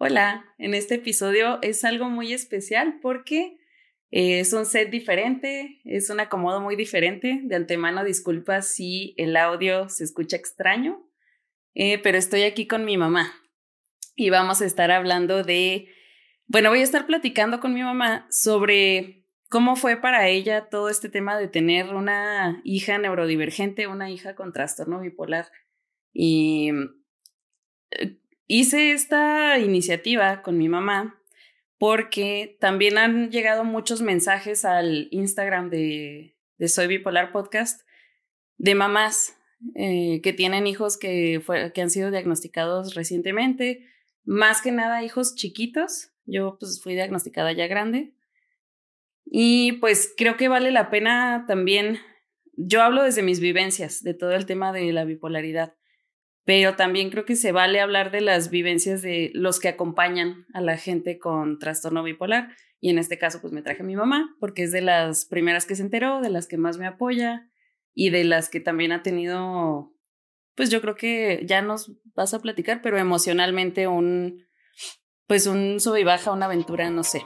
Hola, en este episodio es algo muy especial porque eh, es un set diferente, es un acomodo muy diferente. De antemano, disculpas si el audio se escucha extraño, eh, pero estoy aquí con mi mamá y vamos a estar hablando de, bueno, voy a estar platicando con mi mamá sobre cómo fue para ella todo este tema de tener una hija neurodivergente, una hija con trastorno bipolar. Y eh, hice esta iniciativa con mi mamá porque también han llegado muchos mensajes al Instagram de, Soy Bipolar Podcast de mamás eh, que tienen hijos que, que han sido diagnosticados recientemente, más que nada hijos chiquitos. Yo pues fui diagnosticada ya grande. Y pues creo que vale la pena también, yo hablo desde mis vivencias de todo el tema de la bipolaridad pero también creo que se vale hablar de las vivencias de los que acompañan a la gente con trastorno bipolar. Y en este caso, pues me traje a mi mamá, porque es de las primeras que se enteró, de las que más me apoya y de las que también ha tenido, pues yo creo que ya nos vas a platicar, pero emocionalmente un, pues un sube y baja, una aventura, no sé.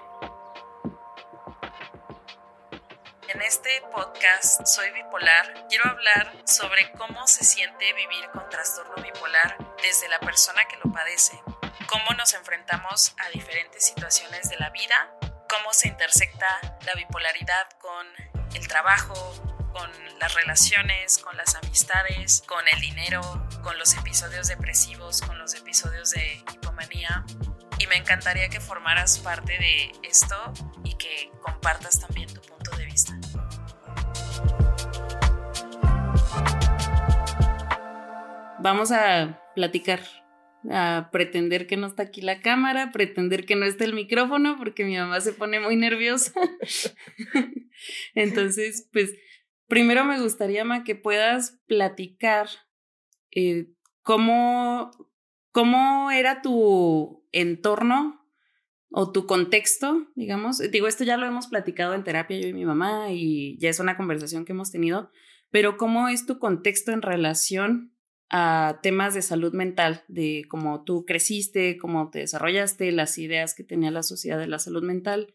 Este podcast Soy Bipolar quiero hablar sobre cómo se siente vivir con trastorno bipolar desde la persona que lo padece, cómo nos enfrentamos a diferentes situaciones de la vida, cómo se intersecta la bipolaridad con el trabajo, con las relaciones, con las amistades, con el dinero, con los episodios depresivos, con los episodios de hipomanía. Y me encantaría que formaras parte de esto y que compartas también tu Vamos a platicar, a pretender que no está aquí la cámara, pretender que no está el micrófono, porque mi mamá se pone muy nerviosa. Entonces, pues, primero me gustaría, Ma, que puedas platicar eh, cómo, cómo era tu entorno o tu contexto, digamos. Digo, esto ya lo hemos platicado en terapia yo y mi mamá y ya es una conversación que hemos tenido, pero ¿cómo es tu contexto en relación a temas de salud mental, de cómo tú creciste, cómo te desarrollaste, las ideas que tenía la sociedad de la salud mental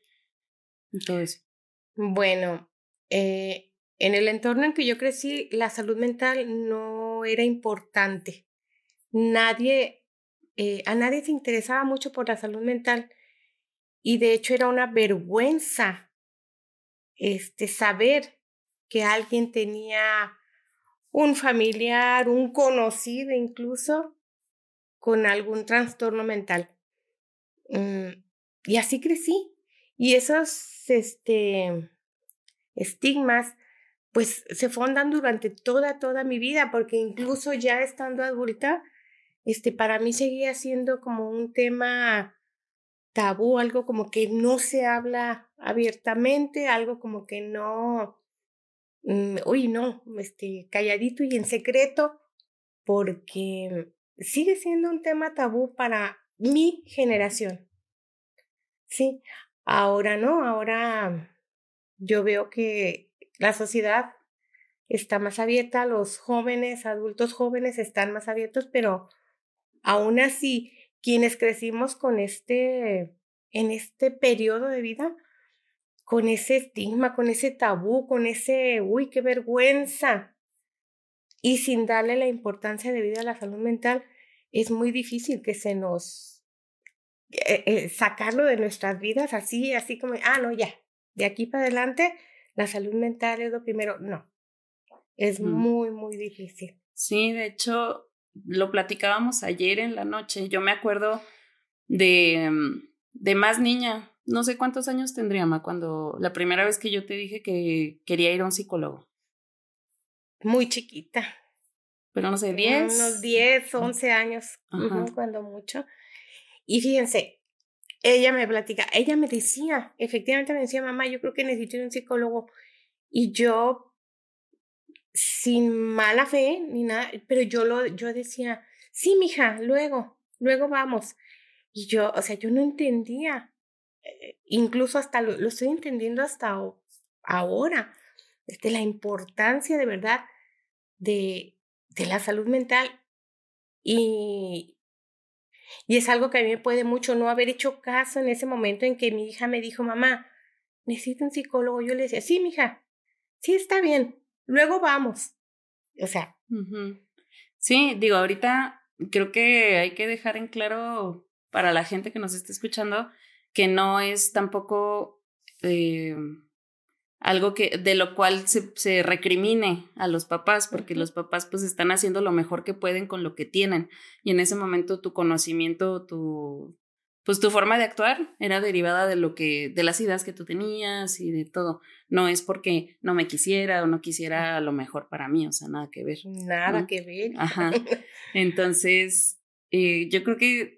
eso. Bueno, eh, en el entorno en que yo crecí, la salud mental no era importante. Nadie, eh, a nadie se interesaba mucho por la salud mental y de hecho era una vergüenza este, saber que alguien tenía un familiar, un conocido incluso, con algún trastorno mental. Mm, y así crecí. Y esos este, estigmas, pues se fondan durante toda, toda mi vida, porque incluso ya estando adulta, este, para mí seguía siendo como un tema tabú, algo como que no se habla abiertamente, algo como que no, uy, no, este, calladito y en secreto, porque sigue siendo un tema tabú para mi generación. Sí, ahora no, ahora yo veo que la sociedad está más abierta, los jóvenes, adultos jóvenes están más abiertos, pero aún así, quienes crecimos con este, en este periodo de vida, con ese estigma, con ese tabú, con ese, uy, qué vergüenza. Y sin darle la importancia de vida a la salud mental, es muy difícil que se nos eh, eh, sacarlo de nuestras vidas así, así como, ah, no, ya, de aquí para adelante, la salud mental es lo primero. No, es muy, muy difícil. Sí, de hecho, lo platicábamos ayer en la noche. Yo me acuerdo de, mm, de más niña, no sé cuántos años tendría, Ma, cuando la primera vez que yo te dije que quería ir a un psicólogo. Muy chiquita. Pero no sé, 10. Unos 10, 11 años, cuando mucho. Y fíjense, ella me platica, ella me decía, efectivamente me decía, mamá, yo creo que necesito un psicólogo. Y yo, sin mala fe ni nada, pero yo lo, yo decía, sí, mija, luego, luego vamos. Y yo, o sea, yo no entendía incluso hasta lo, estoy entendiendo hasta ahora, este, la importancia de verdad de, de la salud mental y, Y es algo que a mí me puede mucho no haber hecho caso en ese momento en que mi hija me dijo, mamá, necesito un psicólogo. Yo le decía, sí, mija, sí, está bien, luego vamos. O sea. Sí, digo, ahorita creo que hay que dejar en claro para la gente que nos está escuchando que no es tampoco eh, algo que de lo cual se, se, recrimine a los papás, porque los papás pues están haciendo lo mejor que pueden con lo que tienen y en ese momento tu conocimiento, tu pues tu forma de actuar era derivada de lo que de las ideas que tú tenías y de todo. No es porque no me quisiera o no quisiera lo mejor para mí, o sea, nada que ver. Nada que ver. Ajá. Entonces, eh, yo creo que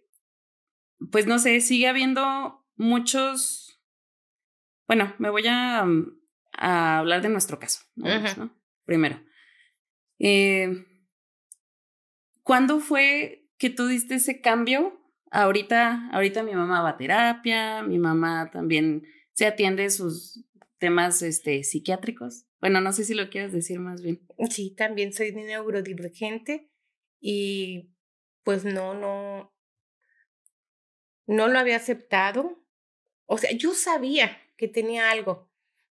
pues no sé, sigue habiendo muchos bueno, me voy a a hablar de nuestro caso. ¿no? Primero, eh, ¿cuándo fue que tú diste ese cambio? Ahorita, ahorita mi mamá va a terapia, mi mamá también se atiende sus temas este, psiquiátricos. Bueno, no sé si lo quieres decir más bien. Sí, también soy neurodivergente y pues no, no, no lo había aceptado. O sea, yo sabía que tenía algo,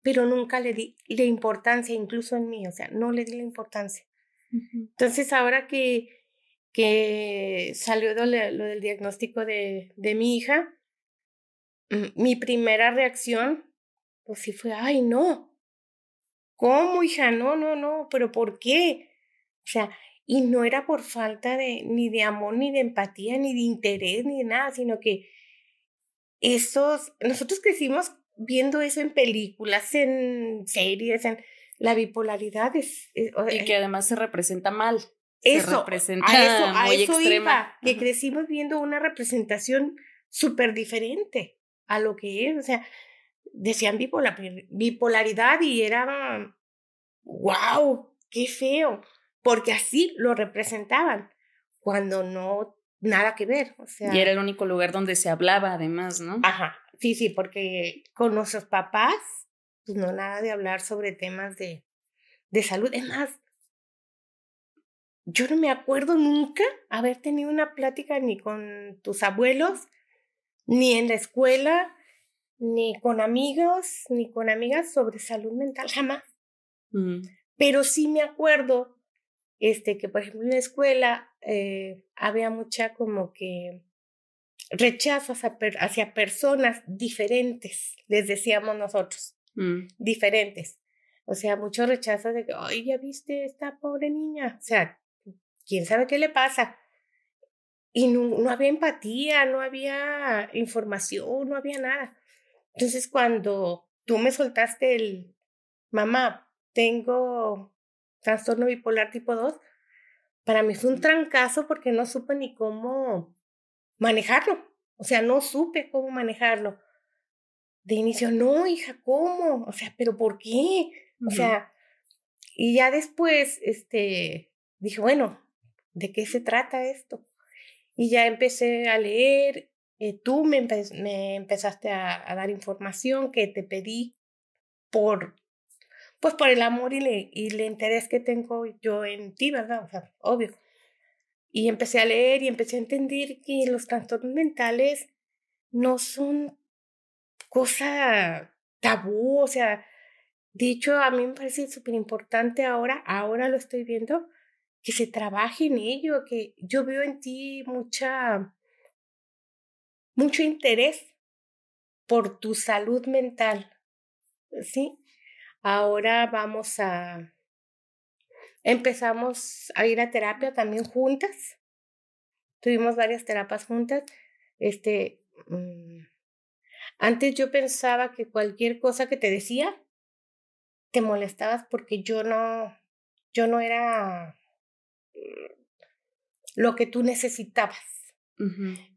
pero nunca le di la importancia, incluso en mí, o sea, no le di la importancia. Entonces, ahora que, que salió lo, del diagnóstico de, de mi hija, mm, mi primera reacción, pues sí fue, ay, no, ¿cómo, hija? No, no, no, pero ¿por qué? O sea, y no era por falta de ni de amor, ni de empatía, ni de interés, ni de nada, sino que esos, nosotros crecimos viendo eso en películas, en series, en la bipolaridad es... Eh, y que además se representa mal. Eso, se representa a eso, muy extrema. que crecimos viendo una representación súper diferente a lo que es, o sea, decían bipolar, bipolaridad y era, wow, qué feo, porque así lo representaban, cuando no, nada que ver, o sea. Y era el único lugar donde se hablaba además, ¿no? Ajá, Sí, sí, porque con nuestros papás, pues no nada de hablar sobre temas de, de salud. Es más, yo no me acuerdo nunca haber tenido una plática ni con tus abuelos, ni en la escuela, ni con amigos, ni con amigas sobre salud mental, jamás. Pero sí me acuerdo este, que, por ejemplo, en la escuela eh, había mucha como que rechazo hacia, personas diferentes, les decíamos nosotros, mm. diferentes. O sea, mucho rechazo de que, ay, ya viste esta pobre niña. O sea, quién sabe qué le pasa. Y no, no había empatía, no había información, no había nada. Entonces, cuando tú me soltaste el, mamá, tengo trastorno bipolar tipo 2, para mí fue un trancazo porque no supe ni cómo manejarlo. O sea, no supe cómo manejarlo. De inicio, no, hija, ¿cómo? O sea, ¿pero por qué? O sea, y ya después, este, dije, bueno, ¿de qué se trata esto? Y ya empecé a leer, eh, tú me, me empezaste a, a, dar información que te pedí por, pues por el amor y, le, y el interés que tengo yo en ti, ¿verdad? O sea, obvio. Y empecé a leer y empecé a entender que los trastornos mentales no son cosa tabú, o sea, de hecho a mí me parece súper importante ahora, ahora lo estoy viendo, que se trabaje en ello, que yo veo en ti mucha, mucho interés por tu salud mental, ¿sí? Ahora vamos a, Empezamos a ir a terapia también juntas. Tuvimos varias terapias juntas. Este, mm, antes yo pensaba que cualquier cosa que te decía te molestabas porque yo no, yo no era mm, lo que tú necesitabas.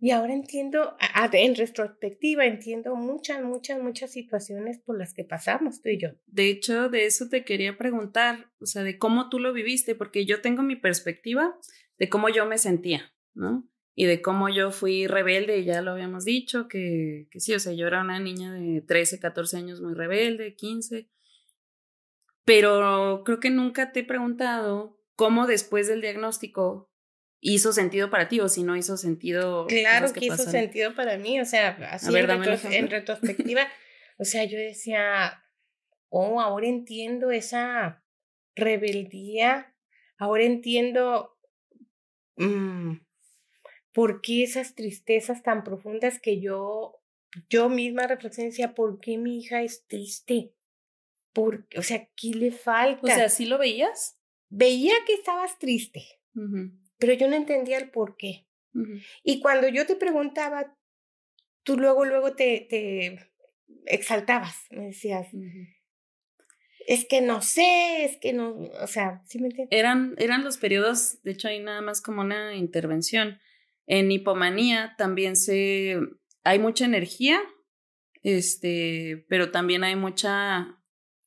Y ahora entiendo, en retrospectiva, entiendo muchas, muchas, muchas situaciones por las que pasamos tú y yo. De hecho, de eso te quería preguntar, o sea, de cómo tú lo viviste, porque yo tengo mi perspectiva de cómo yo me sentía, ¿no? Y de cómo yo fui rebelde, ya lo habíamos dicho, que, que sí, o sea, yo era una niña de 13, 14 años muy rebelde, 15, pero creo que nunca te he preguntado cómo después del diagnóstico hizo sentido para ti o si no hizo sentido. Claro que, hizo sentido para mí, o sea, así en, retrospectiva, o sea, yo decía, oh, ahora entiendo esa rebeldía, ahora entiendo mm, por qué esas tristezas tan profundas que yo, yo misma reflexioné, decía, ¿por qué mi hija es triste? ¿Por, o sea, ¿qué le falta? O sea, ¿sí lo veías? Veía que estabas triste pero yo no entendía el por qué. Y cuando yo te preguntaba, tú luego, luego te, te exaltabas, me decías, es que no sé, es que no, o sea, ¿sí me entiendes? Eran, eran los periodos, de hecho hay nada más como una intervención. En hipomanía también se, hay mucha energía, este, pero también hay mucha,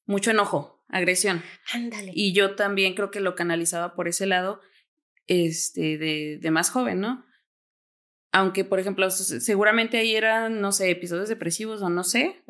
mucho enojo, agresión. Ándale. Y yo también creo que lo canalizaba por ese lado este, de, de más joven, ¿no? Aunque, por ejemplo, seguramente ahí eran, no sé, episodios depresivos o no sé,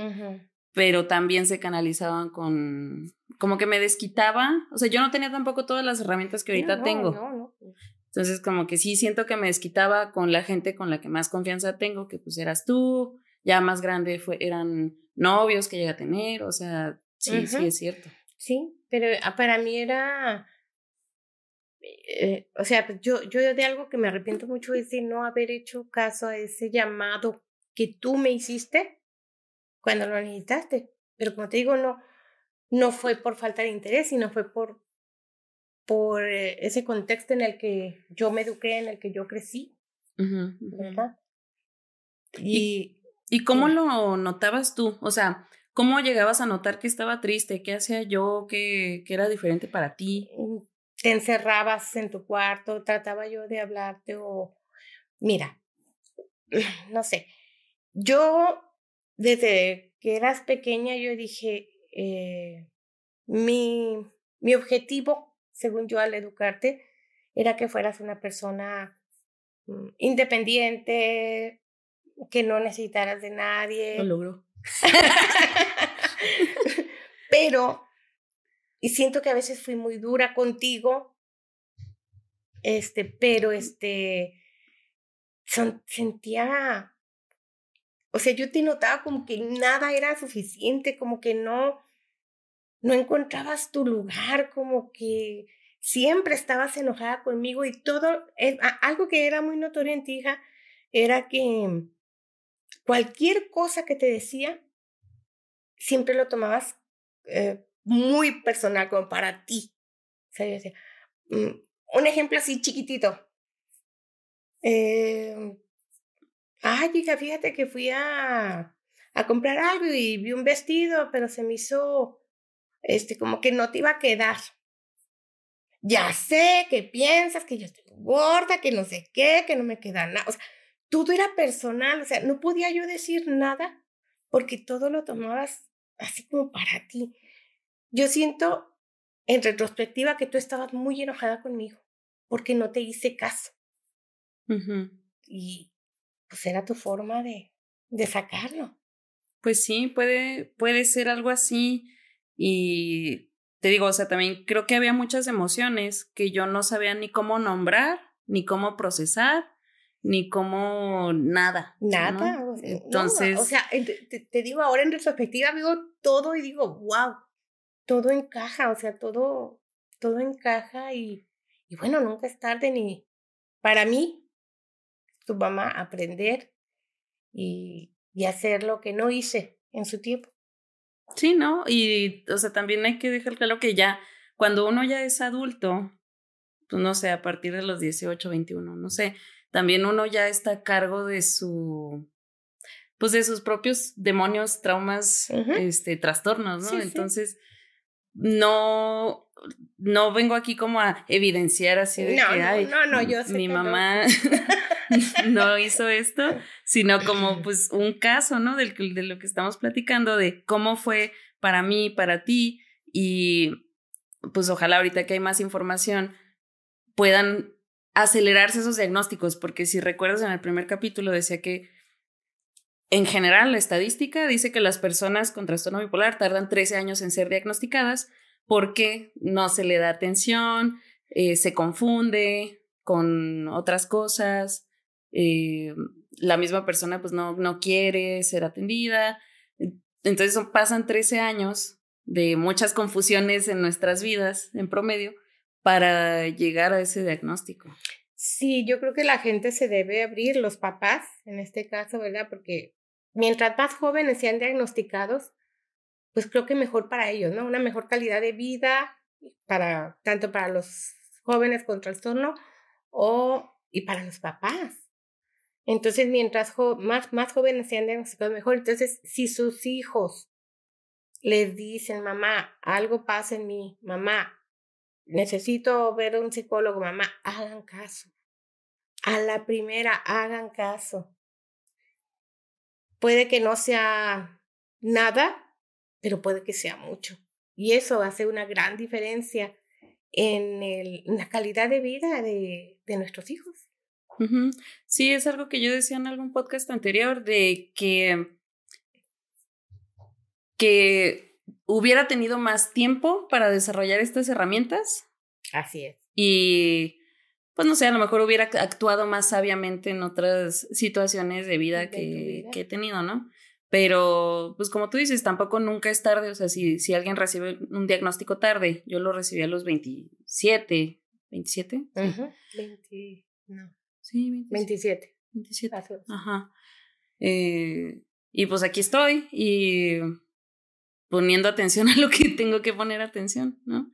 pero también se canalizaban con, como que me desquitaba, o sea, yo no tenía tampoco todas las herramientas que ahorita tengo. Pues. Entonces, como que sí siento que me desquitaba con la gente con la que más confianza tengo, que pues eras tú, ya más grande fue, eran novios que llegué a tener, o sea, sí, sí es cierto. Sí, pero ah, para mí era eh, o sea, pues, yo, yo de algo que me arrepiento mucho es de no haber hecho caso a ese llamado que tú me hiciste cuando lo necesitaste. Pero como te digo, no, no fue por falta de interés, sino fue por, por eh, ese contexto en el que yo me eduqué, en el que yo crecí. ¿Verdad? Y, ¿Y cómo lo notabas tú? O sea, ¿cómo llegabas a notar que estaba triste? ¿Qué hacía yo? ¿Qué, qué era diferente para ti? Te encerrabas en tu cuarto, trataba yo de hablarte o, mira, no sé, yo desde que eras pequeña yo dije, eh, mi, mi objetivo, según yo al educarte, era que fueras una persona mm, independiente, que no necesitaras de nadie. Lo logró. Pero y siento que a veces fui muy dura contigo, este, pero este, son, sentía, o sea, yo te notaba como que nada era suficiente, como que no, no encontrabas tu lugar, como que siempre estabas enojada conmigo y todo, eh, algo que era muy notorio en ti, hija, era que cualquier cosa que te decía, siempre lo tomabas eh, muy personal como para ti. Mm, un ejemplo así chiquitito. Eh, ay, hija, fíjate que fui a, a comprar algo y vi un vestido, pero se me hizo, este, como que no te iba a quedar. Ya sé que piensas que yo estoy gorda, que no sé qué, que no me queda nada. O sea, todo era personal, o sea, no podía yo decir nada porque todo lo tomabas así como para ti. Yo siento en retrospectiva que tú estabas muy enojada conmigo porque no te hice caso. Y pues era tu forma de, de sacarlo. Pues sí, puede, puede ser algo así. Y te digo, o sea, también creo que había muchas emociones que yo no sabía ni cómo nombrar, ni cómo procesar, ni cómo nada. Nada. Entonces. o sea, te, te, digo ahora en retrospectiva, digo todo y digo, wow, todo encaja, o sea, todo, todo encaja y, y bueno, nunca es tarde ni para mí, tu mamá, aprender y, y hacer lo que no hice en su tiempo. Sí, ¿no? Y, o sea, también hay que dejar claro que ya, cuando uno ya es adulto, pues no sé, a partir de los 18, 21, no sé, también uno ya está a cargo de su, pues de sus propios demonios, traumas, este, trastornos, ¿no? Entonces, no, no vengo aquí como a evidenciar así de no, que, no, no, no, yo sé mi mamá no. hizo esto, sino como pues un caso, ¿no? Del, de lo que estamos platicando, de cómo fue para mí, para ti, y pues ojalá ahorita que hay más información puedan acelerarse esos diagnósticos, porque si recuerdas en el primer capítulo decía que en general, la estadística dice que las personas con trastorno bipolar tardan 13 años en ser diagnosticadas porque no se le da atención, eh, se confunde, con otras cosas, eh, la misma persona pues no, no quiere ser atendida. Entonces pasan 13 años de muchas confusiones en nuestras vidas en promedio para llegar a ese diagnóstico. Sí, yo creo que la gente se debe abrir, los papás en este caso, ¿verdad? Porque mientras más jóvenes sean diagnosticados, pues creo que mejor para ellos, ¿no? Una mejor calidad de vida para tanto para los jóvenes con trastorno o y para los papás. Entonces, mientras más, más jóvenes sean diagnosticados, mejor. Entonces, si sus hijos les dicen, mamá, algo pasa en mí, mamá, necesito ver a un psicólogo, mamá, hagan caso. A la primera, hagan caso. Puede que no sea nada, pero puede que sea mucho. Y eso hace una gran diferencia en, el, en la calidad de vida de, de nuestros hijos. Sí, es algo que yo decía en algún podcast anterior de que, que hubiera tenido más tiempo para desarrollar estas herramientas. Así es. Y pues no sé, a lo mejor hubiera actuado más sabiamente en otras situaciones de vida, que, que he tenido, ¿no? Pero, pues como tú dices, tampoco nunca es tarde. O sea, si, si alguien recibe un diagnóstico tarde, yo lo recibí a los 27, 27. Ajá. 20, no. Sí, 27. 27. Ajá. Eh, y pues aquí estoy y poniendo atención a lo que tengo que poner atención, ¿no?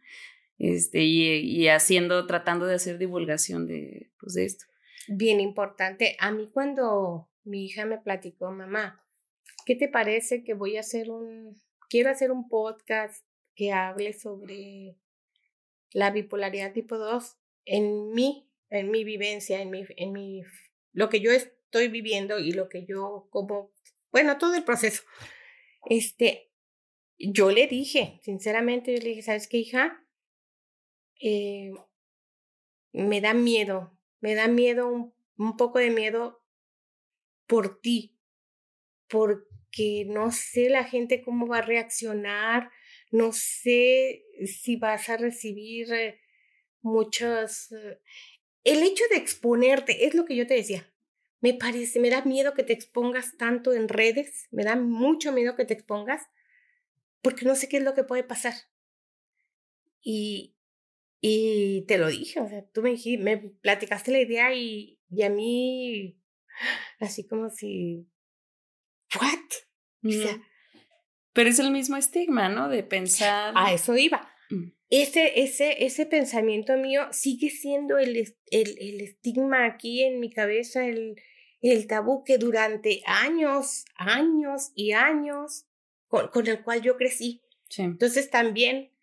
Este, y, y haciendo, tratando de hacer divulgación de, pues, de esto. Bien importante. A mí cuando mi hija me platicó, mamá, ¿qué te parece que voy a hacer un, quiero hacer un podcast que hable sobre la bipolaridad tipo 2 en mí, en mi vivencia, en mi, en mi, lo que yo estoy viviendo y lo que yo como, bueno, todo el proceso. Este, yo le dije, sinceramente, yo le dije, ¿sabes qué, hija? Eh, me da miedo, me da miedo, un, un poco de miedo por ti, porque no sé la gente cómo va a reaccionar, no sé si vas a recibir eh, muchos... Eh, el hecho de exponerte, es lo que yo te decía, me parece, me da miedo que te expongas tanto en redes, me da mucho miedo que te expongas, porque no sé qué es lo que puede pasar. Y, y te lo dije, o sea, tú me, dijiste, me platicaste la idea y, y a mí, así como si, ¿what? O sea, Pero es el mismo estigma, ¿no? De pensar. A eso iba. Mm. Ese, ese, ese pensamiento mío sigue siendo el, el, el estigma aquí en mi cabeza, el, el tabú que durante años, años y años con, con el cual yo crecí. Sí. Entonces también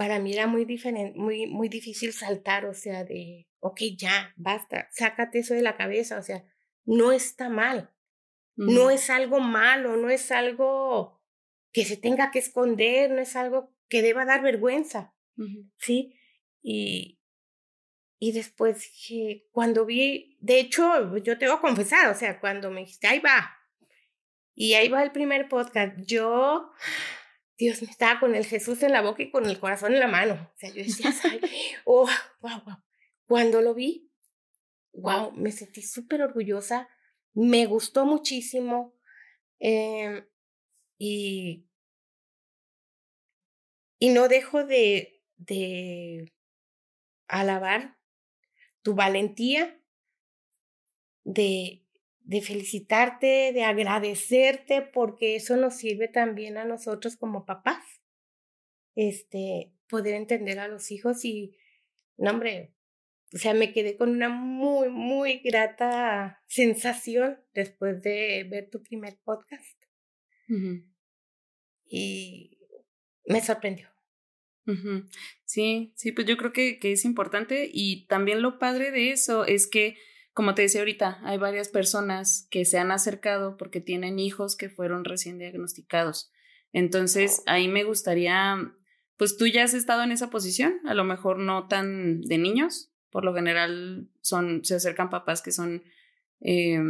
para mí era muy, diferente, muy, muy difícil saltar, o sea, de, ok, ya, basta, sácate eso de la cabeza, o sea, no está mal, no es algo malo, no es algo que se tenga que esconder, no es algo que deba dar vergüenza, ¿sí? Y, y después que cuando vi, de hecho, yo te voy a confesar, o sea, cuando me dijiste, ahí va, y ahí va el primer podcast, yo, Dios, me estaba con el Jesús en la boca y con el corazón en la mano. O sea, yo decía, oh, wow, wow. Cuando lo vi, wow, me sentí súper orgullosa, me gustó muchísimo eh, y, y no dejo de, de alabar tu valentía, de, de felicitarte, de agradecerte, porque eso nos sirve también a nosotros como papás. Este, poder entender a los hijos y, no, hombre, o sea, me quedé con una muy, muy grata sensación después de ver tu primer podcast. Y me sorprendió. Sí, sí, pues yo creo que, que es importante y también lo padre de eso es que como te decía ahorita, hay varias personas que se han acercado porque tienen hijos que fueron recién diagnosticados. Entonces, ahí me gustaría, pues tú ya has estado en esa posición, a lo mejor no tan de niños, por lo general son, se acercan papás que son eh,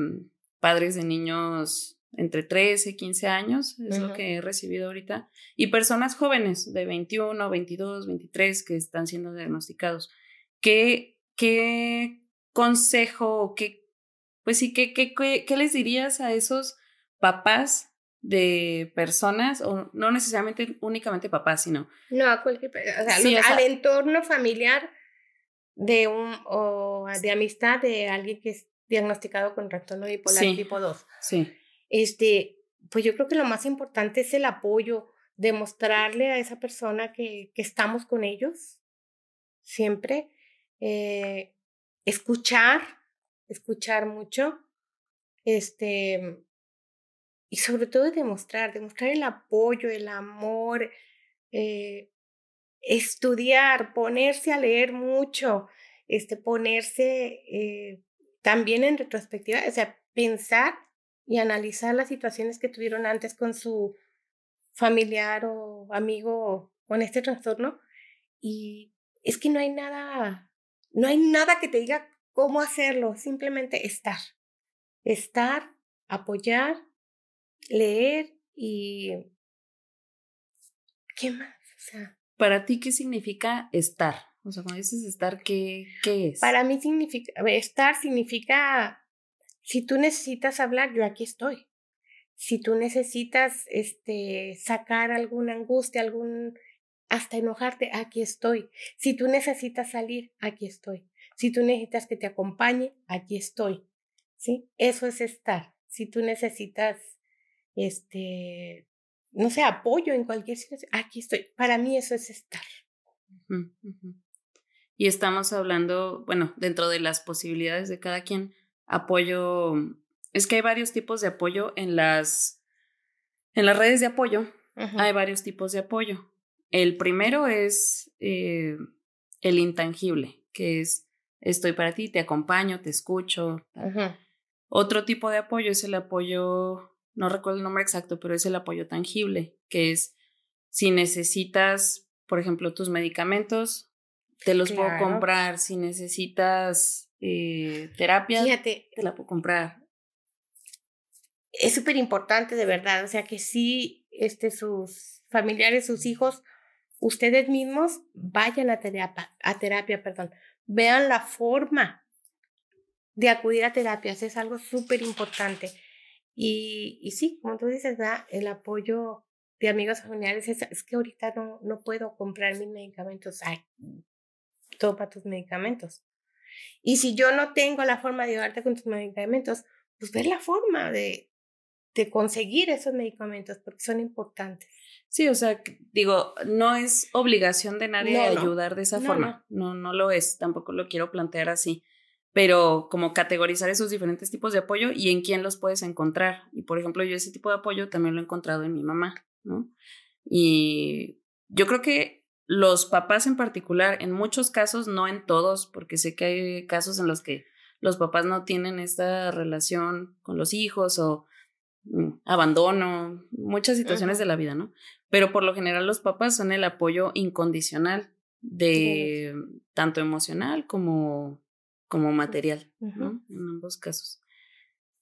padres de niños entre 13 y 15 años, es uh -huh. lo que he recibido ahorita, y personas jóvenes de 21, 22, 23 que están siendo diagnosticados. ¿Qué, qué consejo o qué, pues sí, qué, qué, qué, les dirías a esos papás de personas, o no necesariamente únicamente papás, sino... No, a cualquier o sea, al entorno familiar de un, o de amistad de alguien que es diagnosticado con trastorno bipolar tipo 2. Sí. Este, pues yo creo que lo más importante es el apoyo, demostrarle a esa persona que, que estamos con ellos siempre, eh, escuchar, escuchar mucho, este, y sobre todo demostrar, demostrar el apoyo, el amor, eh, estudiar, ponerse a leer mucho, este, ponerse eh, también en retrospectiva, o sea, pensar y analizar las situaciones que tuvieron antes con su familiar o amigo con este trastorno. Y es que no hay nada, no hay nada que te diga cómo hacerlo, simplemente estar. Estar, apoyar, leer y... ¿Qué más? O sea, para ti, ¿qué significa estar? O sea, cuando dices estar, ¿qué, qué es? Para mí significa, estar significa, si tú necesitas hablar, yo aquí estoy. Si tú necesitas este, sacar alguna angustia, algún, hasta enojarte, aquí estoy. Si tú necesitas salir, aquí estoy. Si tú necesitas que te acompañe, aquí estoy. ¿Sí? Eso es estar. Si tú necesitas, este, no sé, apoyo en cualquier situación, aquí estoy. Para mí eso es estar. Y estamos hablando, bueno, dentro de las posibilidades de cada quien, apoyo, es que hay varios tipos de apoyo en las, en las redes de apoyo, hay varios tipos de apoyo. El primero es eh, el intangible, que es estoy para ti, te acompaño, te escucho. Otro tipo de apoyo es el apoyo no recuerdo el nombre exacto, pero es el apoyo tangible, que es si necesitas, por ejemplo, tus medicamentos, te los puedo comprar. Si necesitas eh, terapia, te la puedo comprar. Es súper importante, de verdad. O sea, que sí, este, sus familiares, sus hijos, ustedes mismos vayan a terapia, a terapia, perdón. Vean la forma de acudir a terapias. Es algo súper importante. Y, y sí, como tú dices, el apoyo de amigos familiares es, que ahorita no, no puedo comprar mis medicamentos. Ay, toma tus medicamentos. Y si yo no tengo la forma de ayudarte con tus medicamentos, pues ver la forma de, de conseguir esos medicamentos porque son importantes. Sí, o sea, digo, no es obligación de nadie ayudar de esa forma. No. no, lo es. Tampoco lo quiero plantear así pero como categorizar esos diferentes tipos de apoyo y en quién los puedes encontrar. Y por ejemplo, yo ese tipo de apoyo también lo he encontrado en mi mamá, ¿no? Y yo creo que los papás en particular, en muchos casos, no en todos, porque sé que hay casos en los que los papás no tienen esta relación con los hijos o mm, abandono, muchas situaciones de la vida, ¿no? Pero por lo general los papás son el apoyo incondicional de tanto emocional como como material, ¿no? En ambos casos.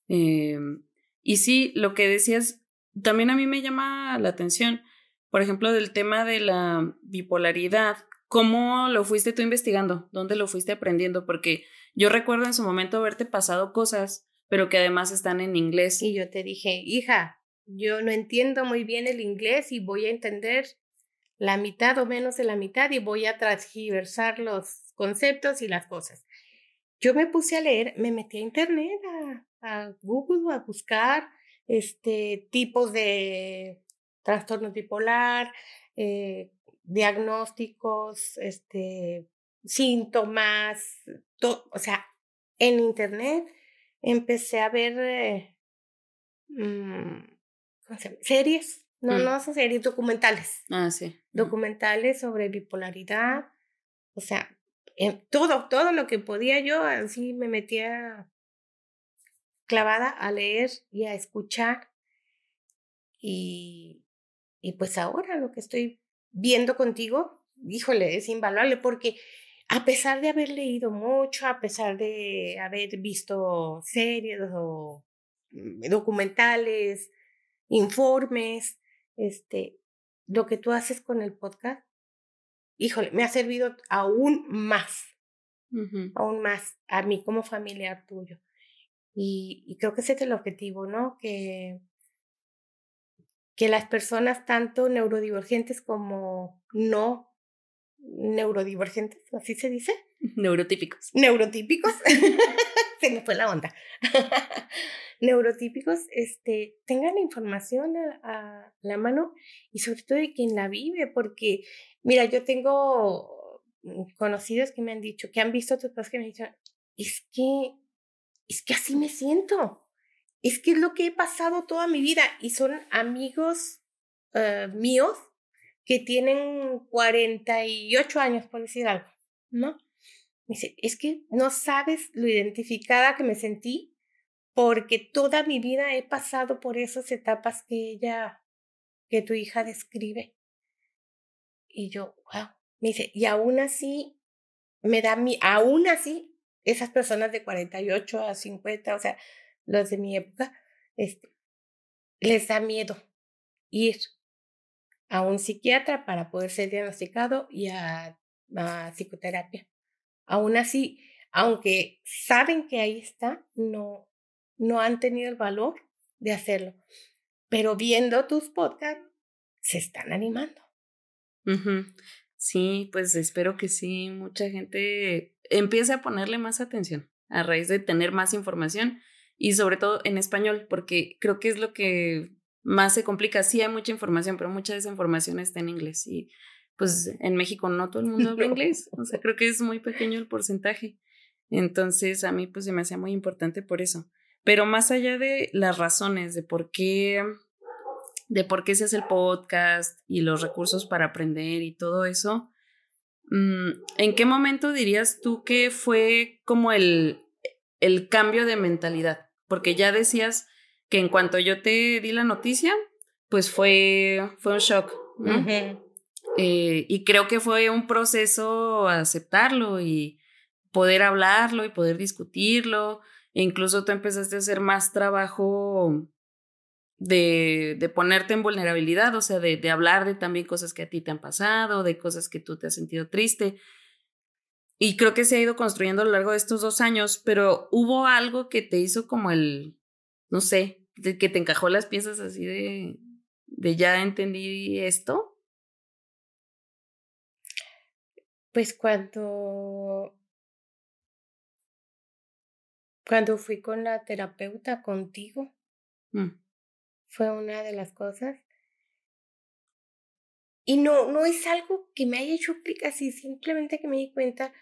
Em, y sí, lo que decías, también a mí me llama la atención, por ejemplo, del tema de la bipolaridad. ¿Cómo lo fuiste tú investigando? ¿Dónde lo fuiste aprendiendo? Porque yo recuerdo en su momento haberte pasado cosas, pero que además están en inglés. Y yo te dije, hija, yo no entiendo muy bien el inglés y voy a entender la mitad o menos de la mitad y voy a transgiversar los conceptos y las cosas. Yo me puse a leer, me metí a internet, a, Google, a buscar este, tipos de trastorno bipolar, eh, diagnósticos, este, síntomas, todo, o sea, en internet empecé a ver eh, mm, series, no, mm. no son series, documentales. Ah, sí. Documentales sobre bipolaridad, o sea, todo, todo lo que podía yo, así me metía clavada a leer y a escuchar. Y, y pues ahora lo que estoy viendo contigo, híjole, es invaluable porque a pesar de haber leído mucho, a pesar de haber visto series o mm, documentales, informes, este, lo que tú haces con el podcast híjole, me ha servido aún más, aún más a mí como familiar tuyo. Y, y, creo que ese es el objetivo, ¿no? Que, que las personas tanto neurodivergentes como no neurodivergentes, así se dice. Neurotípicos. Neurotípicos. se me fue la onda. Neurotípicos, este, tengan información a, la mano y sobre todo de quien la vive, porque, mira, yo tengo conocidos que me han dicho, que han visto otros cosas que me han dicho, es que, es que así me siento. Es que es lo que he pasado toda mi vida y son amigos uh, míos que tienen 48 años, por decir algo, ¿no? Me dice, es que no sabes lo identificada que me sentí porque toda mi vida he pasado por esas etapas que ella, que tu hija describe. Y yo, wow, me dice, y aún así, me da mi, aún así, esas personas de 48 a 50, o sea, los de mi época, este, les da miedo ir a un psiquiatra para poder ser diagnosticado y a, a psicoterapia. Aún así, aunque saben que ahí está, no, no han tenido el valor de hacerlo. Pero viendo tus podcasts, se están animando. Sí, pues espero que sí, mucha gente empiece a ponerle más atención a raíz de tener más información y sobre todo en español, porque creo que es lo que más se complica. Sí hay mucha información, pero mucha de esa información está en inglés y pues en México no todo el mundo habla inglés, o sea, creo que es muy pequeño el porcentaje. Entonces a mí pues se me hacía muy importante por eso. Pero más allá de las razones de por qué, de por qué se hace el podcast y los recursos para aprender y todo eso, mm, ¿en qué momento dirías tú que fue como el, el cambio de mentalidad? Porque ya decías que en cuanto yo te di la noticia, pues fue, fue un shock. Eh, y creo que fue un proceso aceptarlo y poder hablarlo y poder discutirlo incluso tú empezaste a hacer más trabajo de, de ponerte en vulnerabilidad, o sea, de, de hablar de también cosas que a ti te han pasado, de cosas que tú te has sentido triste. Y creo que se ha ido construyendo a lo largo de estos dos años, pero hubo algo que te hizo como el, no sé, que te encajó las piezas así de, de ya entendí esto. Pues cuando cuando fui con la terapeuta contigo, mm. fue una de las cosas. Y no, no es algo que me haya hecho clic así, simplemente que me di cuenta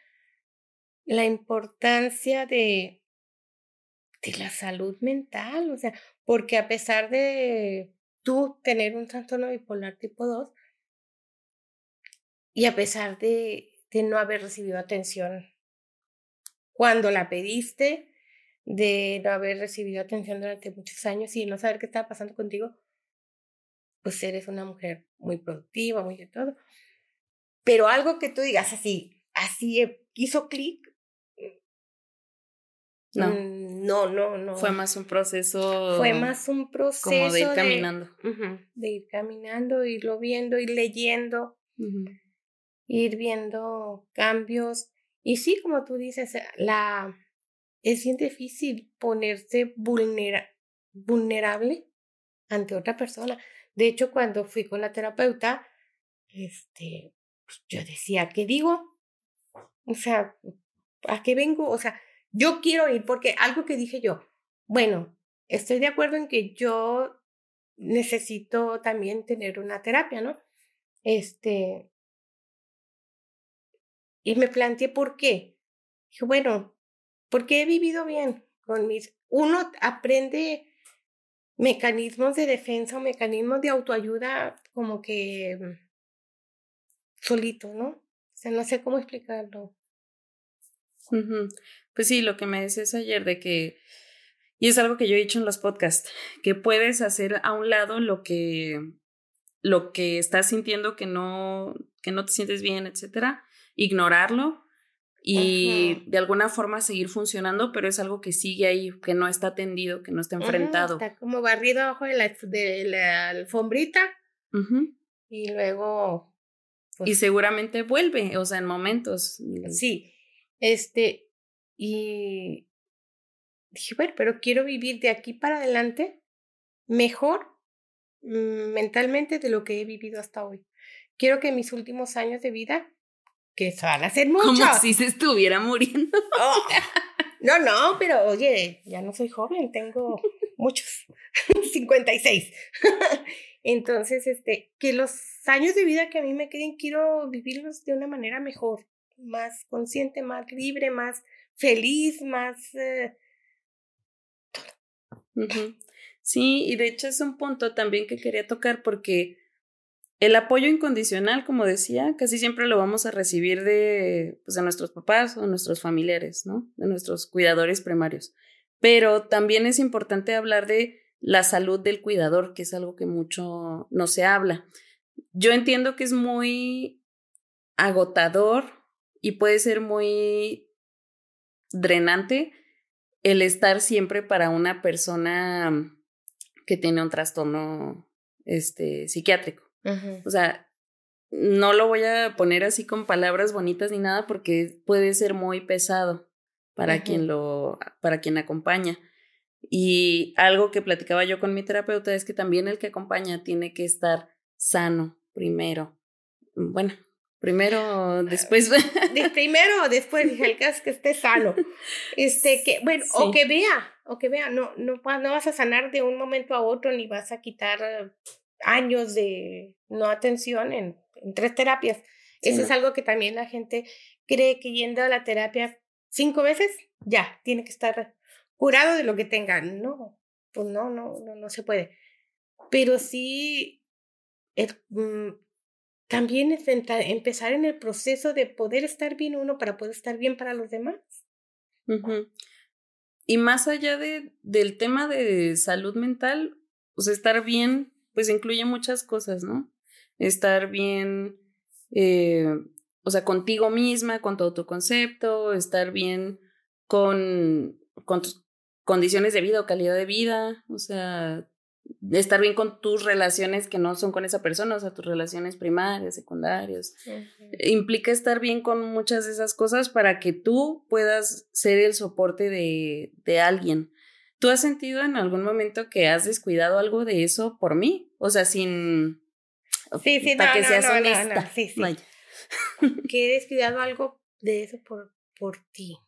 la importancia de, de la salud mental, o sea, porque a pesar de tú tener un trastorno bipolar tipo 2, y a pesar de, de no haber recibido atención cuando la pediste, de no haber recibido atención durante muchos años y no saber qué estaba pasando contigo, pues eres una mujer muy productiva, muy de todo. Pero algo que tú digas así, así hizo clic. No. Mm, no, no, no. Fue más un proceso. Fue más un proceso. Como de ir caminando. de ir caminando, irlo viendo, ir leyendo, ir viendo cambios. Y sí, como tú dices, la, es bien difícil ponerse vulnerable ante otra persona. De hecho, cuando fui con la terapeuta, este, pues, yo decía, ¿qué digo? O sea, ¿a qué vengo? O sea, yo quiero ir porque algo que dije yo, bueno, estoy de acuerdo en que yo necesito también tener una terapia, ¿no? Este, y me planteé por qué. Dije, bueno, porque he vivido bien con mis... Uno aprende mecanismos de defensa o mecanismos de autoayuda como que mm, solito, ¿no? O sea, no sé cómo explicarlo. Pues sí, lo que me decías ayer de que, y es algo que yo he dicho en los podcasts, que puedes hacer a un lado lo que, lo que estás sintiendo que no, que no te sientes bien, etcétera, ignorarlo y de alguna forma seguir funcionando, pero es algo que sigue ahí, que no está atendido, que no está enfrentado. está como barrido abajo de la, de la alfombrita y luego... y pues seguramente vuelve, o sea, en momentos. Sí, Este, y dije, bueno, pero quiero vivir de aquí para adelante mejor mm, mentalmente de lo que he vivido hasta hoy. Quiero que mis últimos años de vida, que van a ser muchos. Como si se estuviera muriendo. Oh, no, no, pero oye, ya no soy joven, tengo muchos, 56. Entonces, este, que los años de vida que a mí me queden, quiero vivirlos de una manera mejor, más consciente, más libre, más feliz, más... Eh, Sí, y de hecho es un punto también que quería tocar porque el apoyo incondicional, como decía, casi siempre lo vamos a recibir de, pues, de nuestros papás o nuestros familiares, ¿no? De nuestros cuidadores primarios. Pero también es importante hablar de la salud del cuidador, que es algo que mucho no se habla. Yo entiendo que es muy agotador y puede ser muy drenante el estar siempre para una persona que tiene un trastorno este, psiquiátrico. O sea, no lo voy a poner así con palabras bonitas ni nada porque puede ser muy pesado para quien lo, para quien acompaña. Y algo que platicaba yo con mi terapeuta es que también el que acompaña tiene que estar sano primero. Bueno, primero, después. De primero, después, el caso es que esté sano. Este, que, bueno, o que vea, o que vea, no, no, no vas a sanar de un momento a otro ni vas a quitar años de no atención en, en tres terapias. Eso es algo que también la gente cree que yendo a la terapia cinco veces, ya, tiene que estar curado de lo que tenga. No, pues no, no, no, no se puede. Pero sí, mm, también es empezar en el proceso de poder estar bien uno para poder estar bien para los demás. Y más allá de, del tema de salud mental, pues estar bien, pues incluye muchas cosas, ¿no? Estar bien, eh, o sea, contigo misma, con todo tu concepto, estar bien con, con tus condiciones de vida o calidad de vida, o sea, estar bien con tus relaciones que no son con esa persona, o sea, tus relaciones primarias, secundarias. Implica estar bien con muchas de esas cosas para que tú puedas ser el soporte de, de alguien. ¿Tú has sentido en algún momento que has descuidado algo de eso por mí? O sea, sin... Sí, sí, para que seas honesta. sí, sí. que he descuidado algo de eso por, por ti.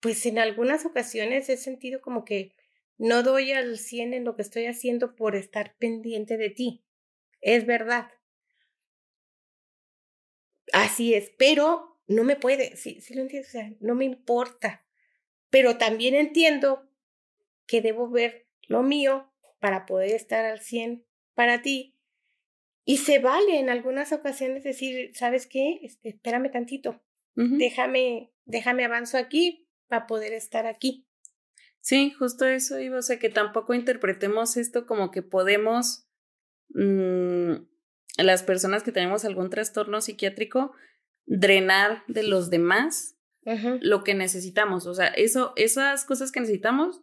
Pues en algunas ocasiones he sentido como que no doy al 100 en lo que estoy haciendo por estar pendiente de ti. Es verdad. Así es, pero no me puede, sí, sí lo entiendo, o sea, no me importa. Pero también entiendo que debo ver lo mío para poder estar al 100 para ti. Y se vale en algunas ocasiones decir, ¿sabes qué? Este, espérame tantito. Déjame, déjame avanzo aquí para poder estar aquí. Sí, justo eso iba, o sea, que tampoco interpretemos esto como que podemos, mmm, las personas que tenemos algún trastorno psiquiátrico, drenar de los demás lo que necesitamos. O sea, eso, esas cosas que necesitamos,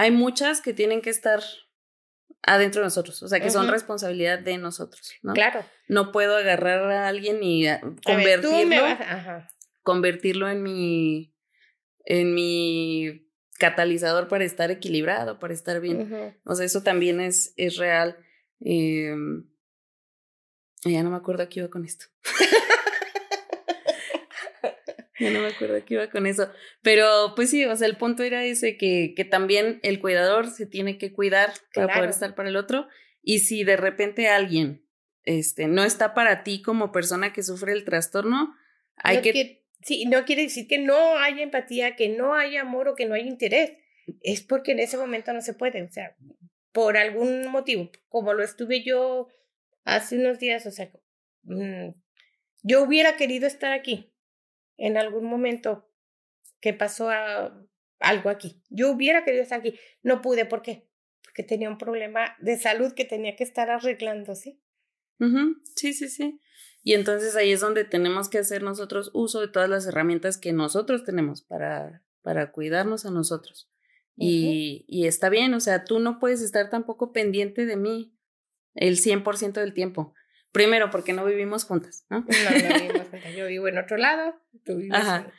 hay muchas que tienen que estar adentro de nosotros, o sea, que son responsabilidad de nosotros, ¿no? Claro. No puedo agarrar a alguien y convertirlo, convertirlo en mi, en mi catalizador para estar equilibrado, para estar bien. O sea, eso también es, es real. Eh, ya no me acuerdo a qué iba con esto. ya no me acuerdo qué iba con eso. Pero pues sí, o sea, el punto era ese, que, que también el cuidador se tiene que cuidar para poder estar para el otro. Y si de repente alguien este, no está para ti como persona que sufre el trastorno, hay que Sí, no quiere decir que no haya empatía, que no haya amor o que no haya interés. Es porque en ese momento no se puede, o sea, por algún motivo, como lo estuve yo hace unos días, o sea, mm, yo hubiera querido estar aquí en algún momento que pasó algo aquí. Yo hubiera querido estar aquí. No pude, ¿por qué? Porque tenía un problema de salud que tenía que estar arreglando, ¿sí? Sí, sí, sí. Y entonces ahí es donde tenemos que hacer nosotros uso de todas las herramientas que nosotros tenemos para, para cuidarnos a nosotros. y, y, está bien, o sea, tú no puedes estar tampoco pendiente de mí el 100% del tiempo, Primero, porque no vivimos juntas, ¿no? No, no vivimos juntas. Yo vivo en otro lado, tú vives, Ajá.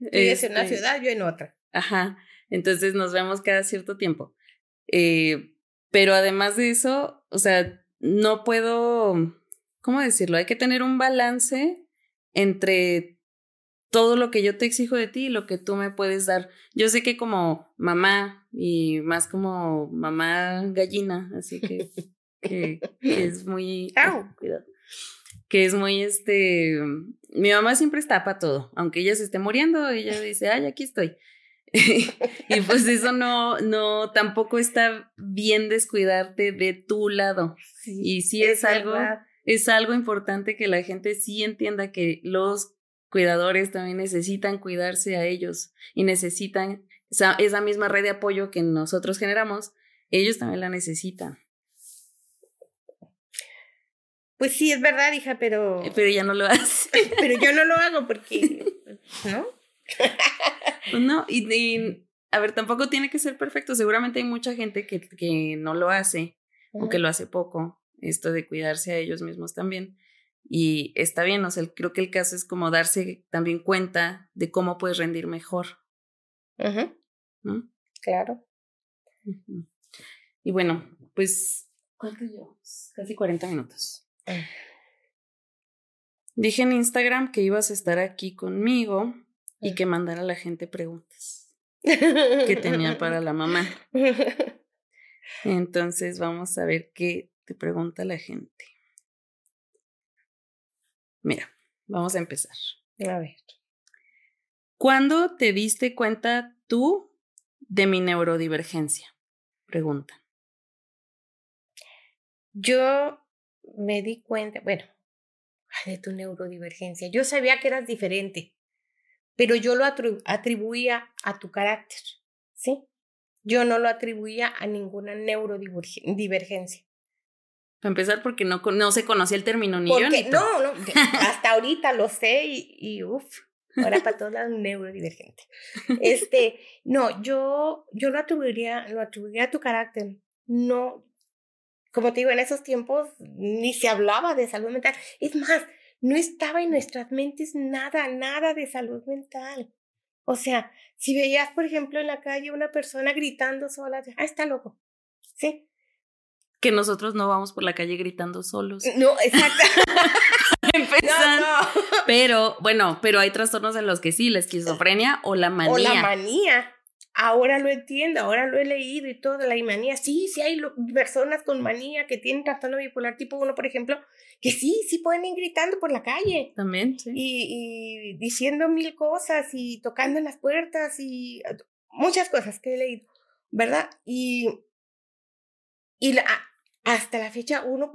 En, tú vives en una Este, ciudad, yo en otra. Ajá. Entonces nos vemos cada cierto tiempo. Eh, pero además de eso, o sea, no puedo, ¿cómo decirlo? Hay que tener un balance entre todo lo que yo te exijo de ti y lo que tú me puedes dar. Yo sé que como mamá y más como mamá gallina, así que, que, que es muy... Au. Cuidado. Que es muy este... Mi mamá siempre está para todo, aunque ella se esté muriendo, ella dice, ay, aquí estoy. y pues eso no, no, tampoco está bien descuidarte de tu lado. Y sí es, algo, verdad. es algo importante que la gente sí entienda que los cuidadores también necesitan cuidarse a ellos y necesitan esa, esa misma red de apoyo que nosotros generamos, ellos también la necesitan. Pues sí, es verdad, hija, pero, Pero ella no lo hace. pero yo no lo hago porque, ¿no? Pues no, y, y, a ver, tampoco tiene que ser perfecto. Seguramente hay mucha gente que, que no lo hace o que lo hace poco, esto de cuidarse a ellos mismos también. Y está bien, o sea, creo que el caso es como darse también cuenta de cómo puedes rendir mejor. Ujú, ¿no? Claro. Y bueno, pues, ¿cuánto llevamos? Casi 40 minutos. Dije en Instagram que ibas a estar aquí conmigo y que mandara a la gente preguntas que tenía para la mamá. Entonces vamos a ver qué te pregunta la gente. Mira, vamos a empezar. A ver. ¿Cuándo te diste cuenta tú de mi neurodivergencia? Pregunta. Yo me di cuenta, bueno, de tu neurodivergencia. Yo sabía que eras diferente, pero yo lo atribu- atribuía a tu carácter, ¿sí? Yo no lo atribuía a ninguna neurodivergencia. Para empezar, porque no, no se conocía el término ni yo Porque, ni tú. no, no, hasta ahorita lo sé y, y uff, ahora para todos lados neurodivergente. Este, no, yo, yo lo atribuiría, lo atribuiría a tu carácter. No, como te digo, en esos tiempos ni se hablaba de salud mental. Es más, no estaba en nuestras mentes nada, nada de salud mental. O sea, si veías, por ejemplo, en la calle una persona gritando sola, ah, está loco. Sí. Que nosotros no vamos por la calle gritando solos. No, exacto. Empezar. No, no. Pero, bueno, pero hay trastornos en los que sí, la esquizofrenia o la manía. O la manía. Ahora lo entiendo, ahora lo he leído y todo, la manía. Sí, sí hay lo- personas con manía que tienen trastorno bipolar tipo 1, por ejemplo, que sí, sí pueden ir gritando por la calle También, sí. y, y diciendo mil cosas y tocando en las puertas y muchas cosas que he leído, ¿verdad? Y, y la- hasta la fecha uno,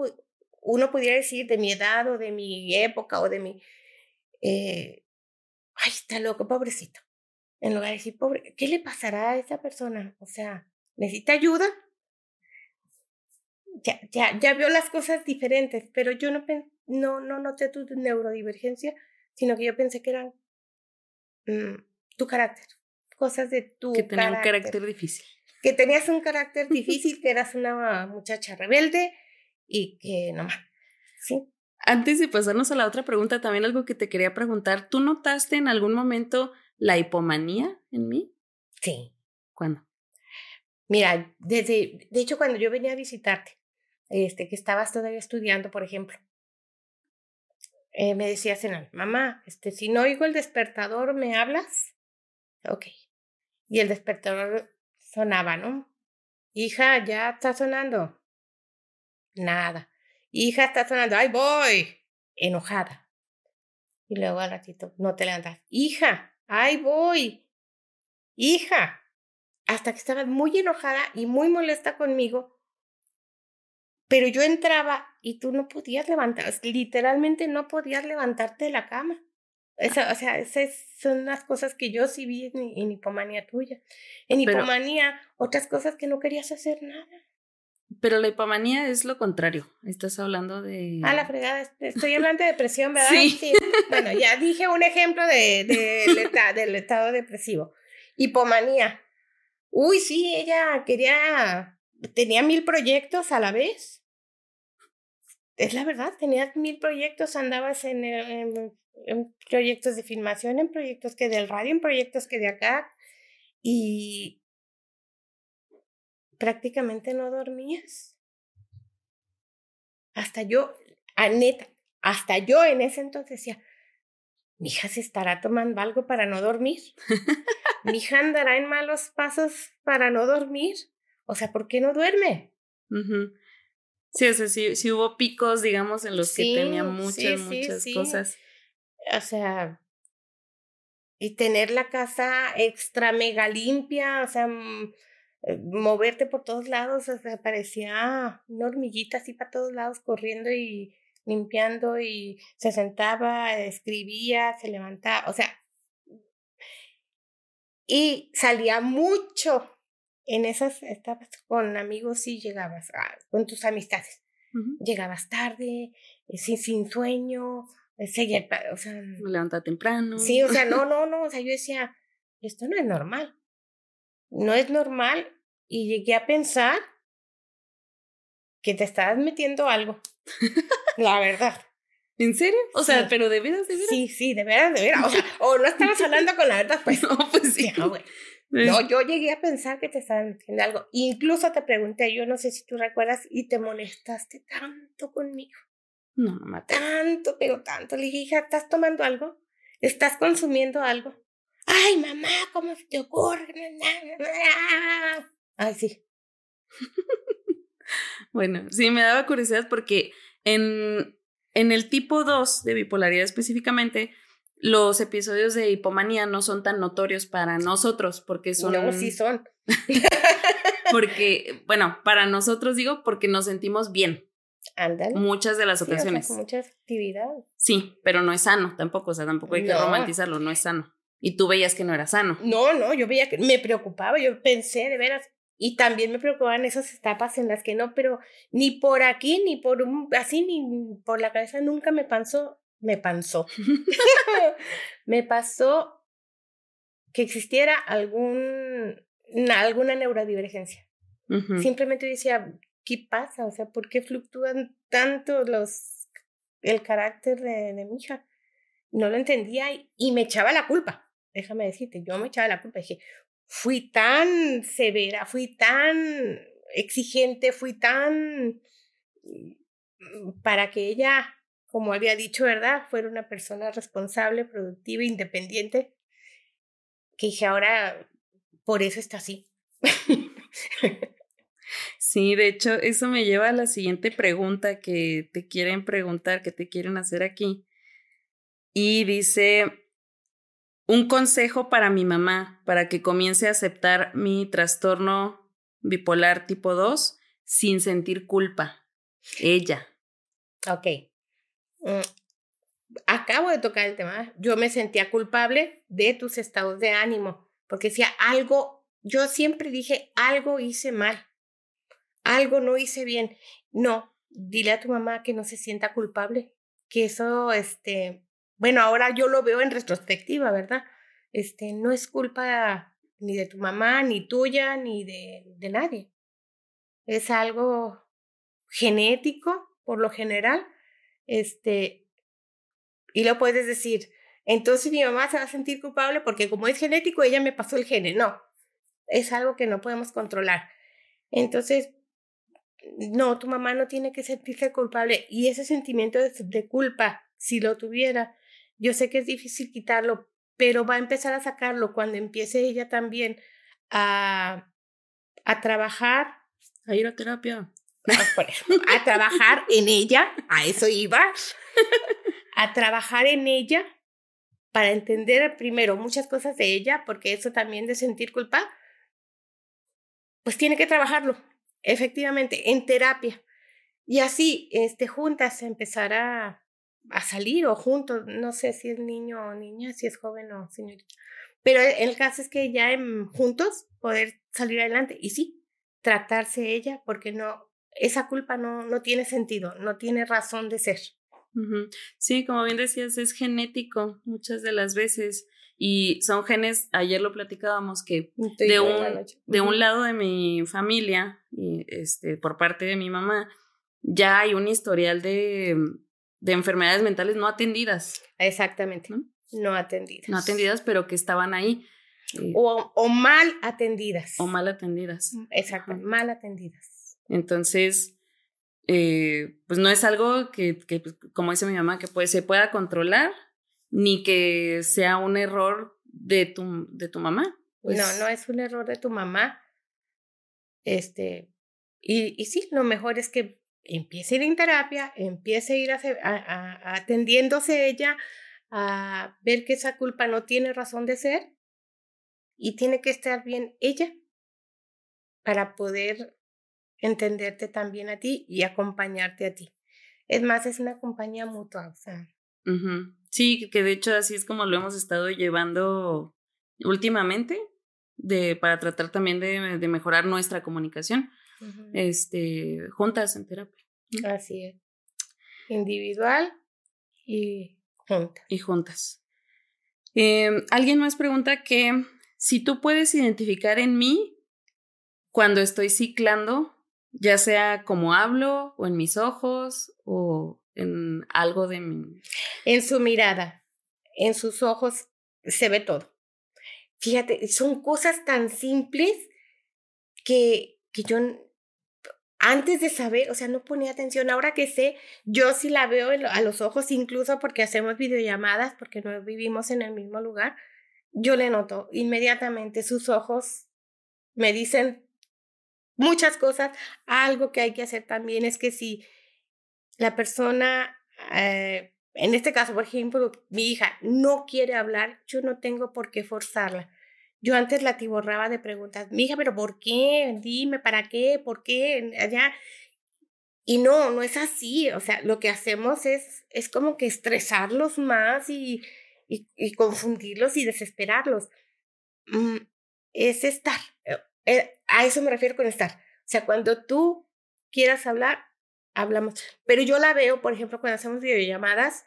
uno pudiera decir de mi edad o de mi época o de mi... eh, ay, está loco, pobrecito. En lugar de decir, pobre, ¿qué le pasará a esa persona? O sea, ¿necesita ayuda? Ya, ya, ya vio las cosas diferentes, pero yo no, no, no noté tu neurodivergencia, sino que yo pensé que eran mm, tu carácter, cosas de tu que tenía un carácter difícil. que tenías un carácter difícil, que eras una muchacha rebelde y que no más. Sí. Antes de pasarnos a la otra pregunta, también algo que te quería preguntar. ¿Tú notaste en algún momento la hipomanía en mí? Sí. ¿Cuándo? Mira, desde, de hecho, cuando yo venía a visitarte, este, que estabas todavía estudiando, por ejemplo, eh, me decías en mamá, este, si no oigo el despertador, ¿me hablas? Ok. Y el despertador sonaba, ¿no? Hija, ya está sonando. Nada. Hija, está sonando. ¡Ay, voy! Enojada. Y luego al ratito, no te levantas. Hija, ¡ay, voy! Hija. Hasta que estabas muy enojada y muy molesta conmigo. Pero yo entraba y tú no podías levantar, literalmente no podías levantarte de la cama. Esa, o sea, esas son las cosas que yo sí vi en, en hipomanía tuya. En Pero- hipomanía, otras cosas que no querías hacer nada. Pero la hipomanía es lo contrario. Estás hablando de. A la fregada, est- estoy hablando de depresión, ¿verdad? Sí. Bueno, ya dije un ejemplo de, de- del eta- del estado depresivo. Hipomanía. Uy, sí, ella quería, tenía mil proyectos a la vez. es la verdad, tenías mil proyectos, andabas en, en, en, proyectos de filmación, en proyectos que del radio, en proyectos que de acá, y prácticamente no dormías. Hasta yo, a neta, hasta yo en ese entonces decía, mi hija se estará tomando algo para no dormir. mi hija andará en malos pasos para no dormir. O sea, ¿por qué no duerme? Sí, o sea, sí, hubo picos, digamos, en los que tenía muchas, muchas cosas. O sea, y tener la casa extra mega limpia, o sea, eh, moverte por todos lados, o sea, parecía una hormiguita así para todos lados corriendo y limpiando y se sentaba, escribía, se levantaba, o sea, y salía mucho en esas etapas con amigos y llegabas con tus amistades. Llegabas tarde, eh, sin, sin sueño, eh, seguía, o sea... Levanta temprano. Sí, o sea, no, no, no, o sea, yo decía, esto no es normal. No es normal y llegué a pensar que te estabas metiendo algo. La verdad. ¿En serio? O sea, pero de veras, de veras. Sí, sí, de veras, de veras. O sea, o no estabas hablando con la verdad, pues. No, pues sí. No, yo llegué a pensar que te estaban diciendo algo. Incluso te pregunté, yo no sé si tú recuerdas, y te molestaste tanto conmigo. No, mamá. Tanto, pero tanto. Le dije, hija, ¿estás tomando algo? ¿Estás consumiendo algo? Ay, mamá, ¿cómo se te ocurre? Ay, sí. bueno, sí, me daba curiosidad porque en, en el tipo 2 de bipolaridad específicamente, los episodios de hipomanía no son tan notorios para nosotros porque son... No, sí son. porque, bueno, para nosotros digo porque nos sentimos bien. Ándale. Muchas de las ocasiones. muchas actividades. Sí, pero no es sano tampoco, o sea, tampoco hay que romantizarlo, no es sano. Y tú veías que no era sano. No, no, yo veía que me preocupaba, yo pensé de veras, y también me preocupaban esas etapas en las que no, pero ni por aquí, ni por un, así, ni por la cabeza nunca me pasó, me pasó. me pasó que existiera algún, alguna neurodivergencia. Simplemente decía, ¿qué pasa? O sea, ¿por qué fluctúan tanto los, el carácter de, de mi hija? No lo entendía y, me echaba la culpa. Déjame decirte, yo me echaba la culpa. Dije, fui tan severa, fui tan exigente, fui tan mm, para que ella como había dicho, ¿verdad? Fuera una persona responsable, productiva, independiente, que dije, ahora por eso está así. Sí, de hecho, eso me lleva a la siguiente pregunta que te quieren preguntar, que te quieren hacer aquí. Y dice, un consejo para mi mamá, para que comience a aceptar mi trastorno bipolar tipo 2 sin sentir culpa. Ella. Ok. Mm, acabo de tocar el tema, yo me sentía culpable de tus estados de ánimo, porque decía algo, yo siempre dije, algo hice mal, algo no hice bien. No, dile a tu mamá que no se sienta culpable, que eso, este, bueno, ahora yo lo veo en retrospectiva, ¿verdad? Este, no es culpa ni de tu mamá, ni tuya, ni de, nadie. Es algo genético, por lo general, este, y lo puedes decir, entonces mi mamá se va a sentir culpable porque como es genético, ella me pasó el gene. No, es algo que no podemos controlar. Entonces, no, tu mamá no tiene que sentirse culpable. Y ese sentimiento de, culpa, si lo tuviera, yo sé que es difícil quitarlo, pero va a empezar a sacarlo cuando empiece ella también a, a trabajar. A ir a terapia. a trabajar en ella, a eso iba, a trabajar en ella para entender primero muchas cosas de ella, porque eso también de sentir culpa, pues tiene que trabajarlo, efectivamente, en terapia. Y así, este, juntas empezar a, a salir o juntos, no sé si es niño o niña, si es joven o señorita. Pero el caso es que ya en, juntos poder salir adelante y sí, tratarse ella, porque no, esa culpa no, no tiene sentido, no tiene razón de ser. Sí, como bien decías, es genético muchas de las veces y son genes, ayer lo platicábamos, que de un, de un lado de mi familia, este, por parte de mi mamá, ya hay un historial de, de enfermedades mentales no atendidas. Exactamente. ¿no? atendidas. No atendidas, pero que estaban ahí. Eh, o, o, mal atendidas. O mal atendidas. Mm, exacto, mal atendidas. Entonces, eh, pues no es algo que, que, pues, como dice mi mamá, que pues, se pueda controlar, ni que sea un error de tu, de tu mamá. Pues no, no es un error de tu mamá. Este, y, y sí, lo mejor es que empiece a ir en terapia, empiece a ir a, atendiéndose ella, a ver que esa culpa no tiene razón de ser y tiene que estar bien ella para poder entenderte también a ti y acompañarte a ti. Es más, es una compañía mutua, o sea. Sí, que de hecho así es como lo hemos estado llevando últimamente, de, para tratar también de, de mejorar nuestra comunicación, este, juntas en terapia. Así es. Individual y juntas. Y juntas. Eh, Alguien más pregunta que si tú puedes identificar en mí cuando estoy ciclando, ya sea como hablo o en mis ojos o en algo de mi... En su mirada, en sus ojos se ve todo. Fíjate, son cosas tan simples que, que yo antes de saber, o sea, no ponía atención. Ahora que sé, yo sí la veo a los ojos, incluso porque hacemos videollamadas, porque no vivimos en el mismo lugar. Yo le noto inmediatamente sus ojos me dicen muchas cosas. Algo que hay que hacer también es que si la persona, eh, en este caso, por ejemplo, mi hija no quiere hablar, yo no tengo por qué forzarla. Yo antes la tiborraba de preguntas, mi hija, pero ¿por qué? Dime, ¿para qué? ¿Por qué? Allá. Y no, no es así. O sea, lo que hacemos es, es como que estresarlos más y, y, y confundirlos y desesperarlos. Mm, es estar. Eh, eh, a eso me refiero con estar. O sea, cuando tú quieras hablar, hablamos. Pero yo la veo, por ejemplo, cuando hacemos videollamadas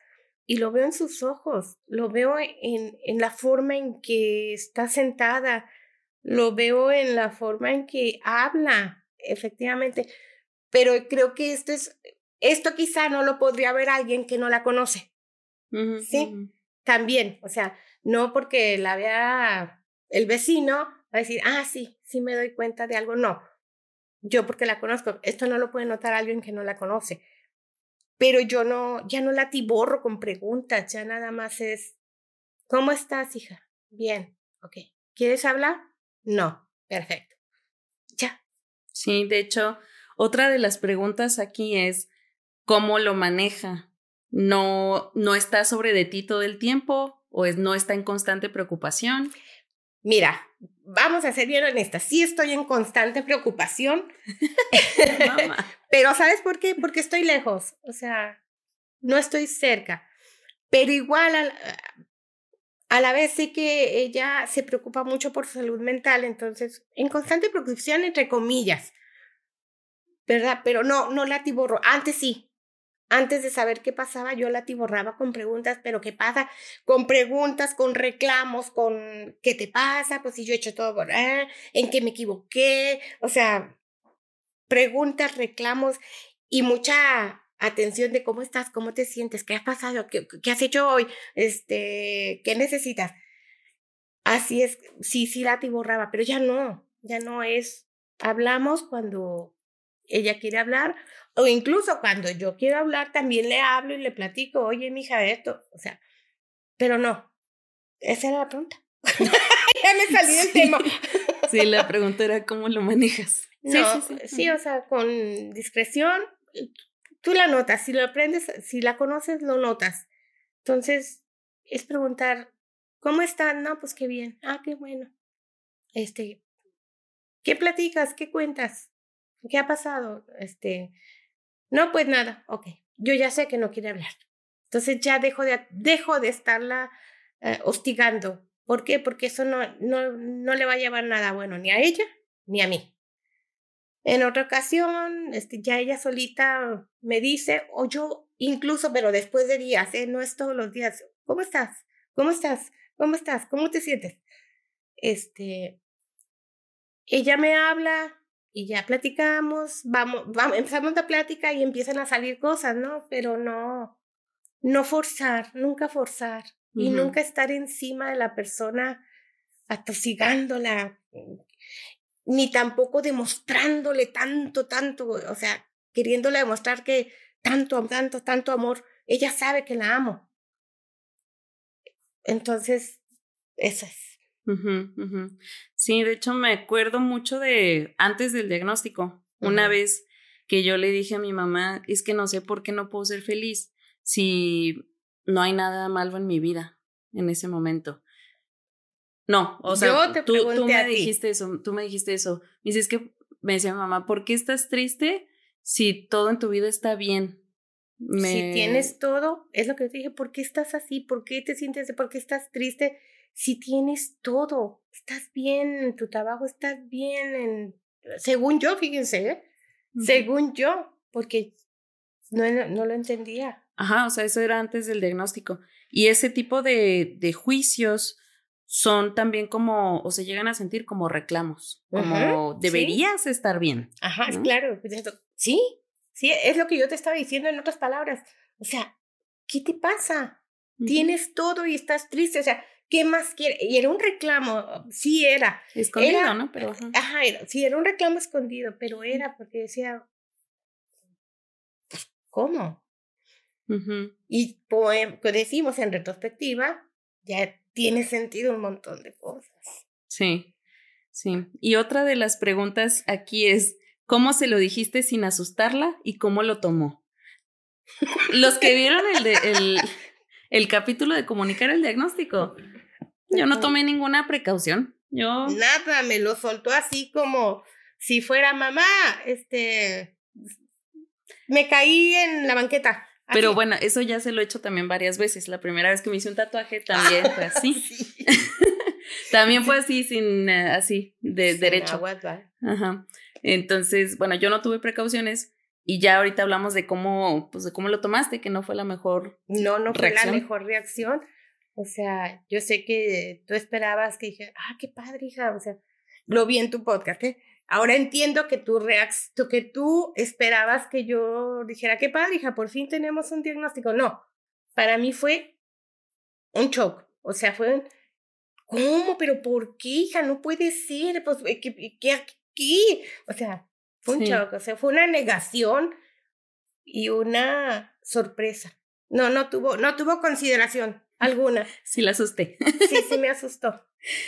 y lo veo en sus ojos, lo veo en, en la forma en que está sentada, lo veo en la forma en que habla, efectivamente. Pero creo que esto es, esto quizá no lo podría ver alguien que no la conoce. sí, también, o sea, no porque la vea el vecino, va a decir, ah, sí, sí me doy cuenta de algo, no yo porque la conozco, esto no lo puede notar alguien que no la conoce. Pero yo no, ya no la tiborro con preguntas, ya nada más es, ¿cómo estás, hija? Bien, ok. ¿Quieres hablar? No, perfecto. Ya. Sí, de hecho, otra de las preguntas aquí es, ¿cómo lo maneja? ¿No, no está sobre de ti todo el tiempo o es, no está en constante preocupación? Mira, vamos a ser bien honestas, sí estoy en constante preocupación, pero ¿sabes por qué? Porque estoy lejos, o sea, no estoy cerca, pero igual a, a la vez sé que ella se preocupa mucho por su salud mental, entonces, en constante preocupación, entre comillas, ¿verdad? Pero no, no la tiborro, antes sí, antes de saber qué pasaba, yo la tiborraba con preguntas, pero ¿qué pasa? Con preguntas, con reclamos, con ¿qué te pasa? Pues si yo he hecho todo, ¿eh? ¿en qué me equivoqué? O sea, preguntas, reclamos y mucha atención de cómo estás, cómo te sientes, qué ha pasado, qué, qué has hecho hoy, este, qué necesitas. Así es, sí, sí la tiborraba, pero ya no, ya no es. Hablamos cuando ella quiere hablar o incluso cuando yo quiero hablar, también le hablo y le platico, oye, mija, esto, o sea, pero no, esa era la pregunta. ya me salí del tema. sí, la pregunta era cómo lo manejas. No, sí, sí, sí. o sea, con discreción, tú la notas, si lo aprendes, si la conoces, lo notas. Entonces, es preguntar, ¿cómo están? No, pues qué bien. Ah, qué bueno. Este, ¿qué platicas? ¿Qué cuentas? ¿Qué ha pasado? Este, no, pues nada, ok. Yo ya sé que no quiere hablar. Entonces ya dejo de, dejo de estarla eh, hostigando. ¿Por qué? Porque eso no, no, no le va a llevar nada bueno ni a ella ni a mí. En otra ocasión, este, ya ella solita me dice, o yo incluso, pero después de días, ¿eh? no es todos los días, ¿cómo estás? ¿Cómo estás? ¿Cómo estás? ¿Cómo te sientes? Este, ella me habla y ya platicamos, vamos, vamos, empezamos la plática y empiezan a salir cosas, ¿no? Pero no, no forzar, nunca forzar y nunca estar encima de la persona atosigándola, ni tampoco demostrándole tanto, tanto, o sea, queriéndole demostrar que tanto, tanto, tanto amor, ella sabe que la amo. Entonces, eso es. Sí, de hecho me acuerdo mucho de antes del diagnóstico. Una vez que yo le dije a mi mamá, es que no sé por qué no puedo ser feliz si no hay nada malo en mi vida en ese momento. No, o sea, tú, tú, me dijiste eso, tú me dijiste eso. Me dices que me decía mamá, ¿por qué estás triste si todo en tu vida está bien? Si tienes todo, es lo que te dije, ¿por qué estás así? ¿Por qué te sientes, por qué estás triste? Si tienes todo, estás bien en tu trabajo, estás bien en, según yo, fíjense, ¿eh? según yo, porque no, no lo entendía. Ajá, o sea, eso era antes del diagnóstico. Y ese tipo de, de juicios son también como, o se llegan a sentir como reclamos, como deberías estar bien. Ajá, claro. Pues sí, sí, es lo que yo te estaba diciendo en otras palabras. O sea, ¿qué te pasa? Tienes todo y estás triste, o sea, ¿qué más quieres? Y era un reclamo, sí era. Escondido, ¿no? Pero, ajá, sí, era un reclamo escondido, pero era porque decía, ¿cómo? Y pues, decimos en retrospectiva, ya tiene sentido un montón de cosas. Sí, sí. Y otra de las preguntas aquí es, ¿cómo se lo dijiste sin asustarla y cómo lo tomó? Los que vieron el, el, el capítulo de comunicar el diagnóstico, yo no tomé ninguna precaución. Yo. Nada, me lo soltó así como si fuera mamá, este. Me caí en la banqueta. Pero bueno, eso ya se lo he hecho también varias veces. La primera vez que me hice un tatuaje también fue así. también fue así, sin eh, así, de derecho. Ajá. Entonces, bueno, yo no tuve precauciones y ya ahorita hablamos de cómo, pues de cómo lo tomaste, que no fue la mejor. No, no fue la mejor reacción. O sea, yo sé que tú esperabas que dije, ah, qué padre, hija. O sea, lo vi en tu podcast, ¿eh? Ahora entiendo que tú, que tú esperabas que yo dijera, qué padre, hija, por fin tenemos un diagnóstico. No, para mí fue un shock. O sea, fue un, ¿cómo? ¿Pero por qué, hija? No puede ser. Pues, ¿qué, qué aquí? O sea, fue un shock. O sea, fue una negación y una sorpresa. No, no tuvo, no tuvo consideración alguna. Sí, la asusté. Sí, sí me asustó.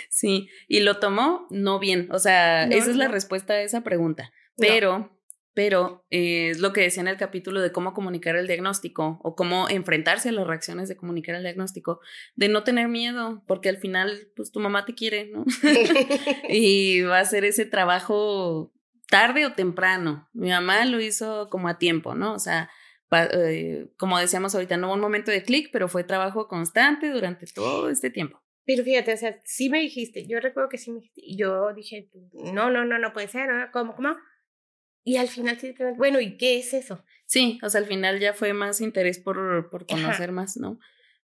Sí, y lo tomó no bien, o sea, esa es la respuesta a esa pregunta, pero... Pero eh, es lo que decía en el capítulo de cómo comunicar el diagnóstico o cómo enfrentarse a las reacciones de comunicar el diagnóstico, de no tener miedo, porque al final, pues tu mamá te quiere, ¿no? y va a hacer ese trabajo tarde o temprano. Mi mamá lo hizo como a tiempo, ¿no? O sea, eh, como decíamos ahorita, no hubo un momento de clic, pero fue trabajo constante durante todo este tiempo. Pero fíjate, o sea, sí me dijiste, yo recuerdo que sí me dijiste, y yo dije, no, no, no, no puede ser, ¿no? ¿cómo, cómo? Y al final bueno, ¿y qué es eso? Sí, o sea, al final ya fue más interés por, por conocer más, ¿no?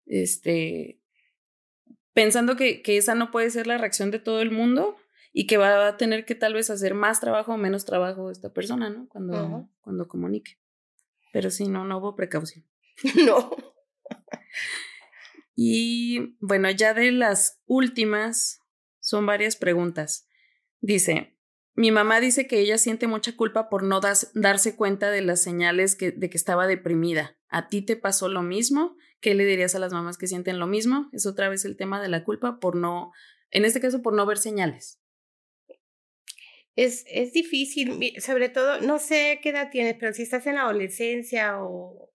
Este, pensando que, que esa no puede ser la reacción de todo el mundo y que va a tener que tal vez hacer más trabajo o menos trabajo esta persona, ¿no? Cuando, cuando comunique. Pero sí, no, no hubo precaución. no. Y bueno, ya de las últimas, son varias preguntas. Dice, mi mamá dice que ella siente mucha culpa por no darse cuenta de las señales que, de que estaba deprimida. ¿A ti te pasó lo mismo? ¿Qué le dirías a las mamás que sienten lo mismo? Es otra vez el tema de la culpa por no, en este caso, por no ver señales. Es, es difícil, sobre todo, no sé qué edad tienes, pero si estás en la adolescencia o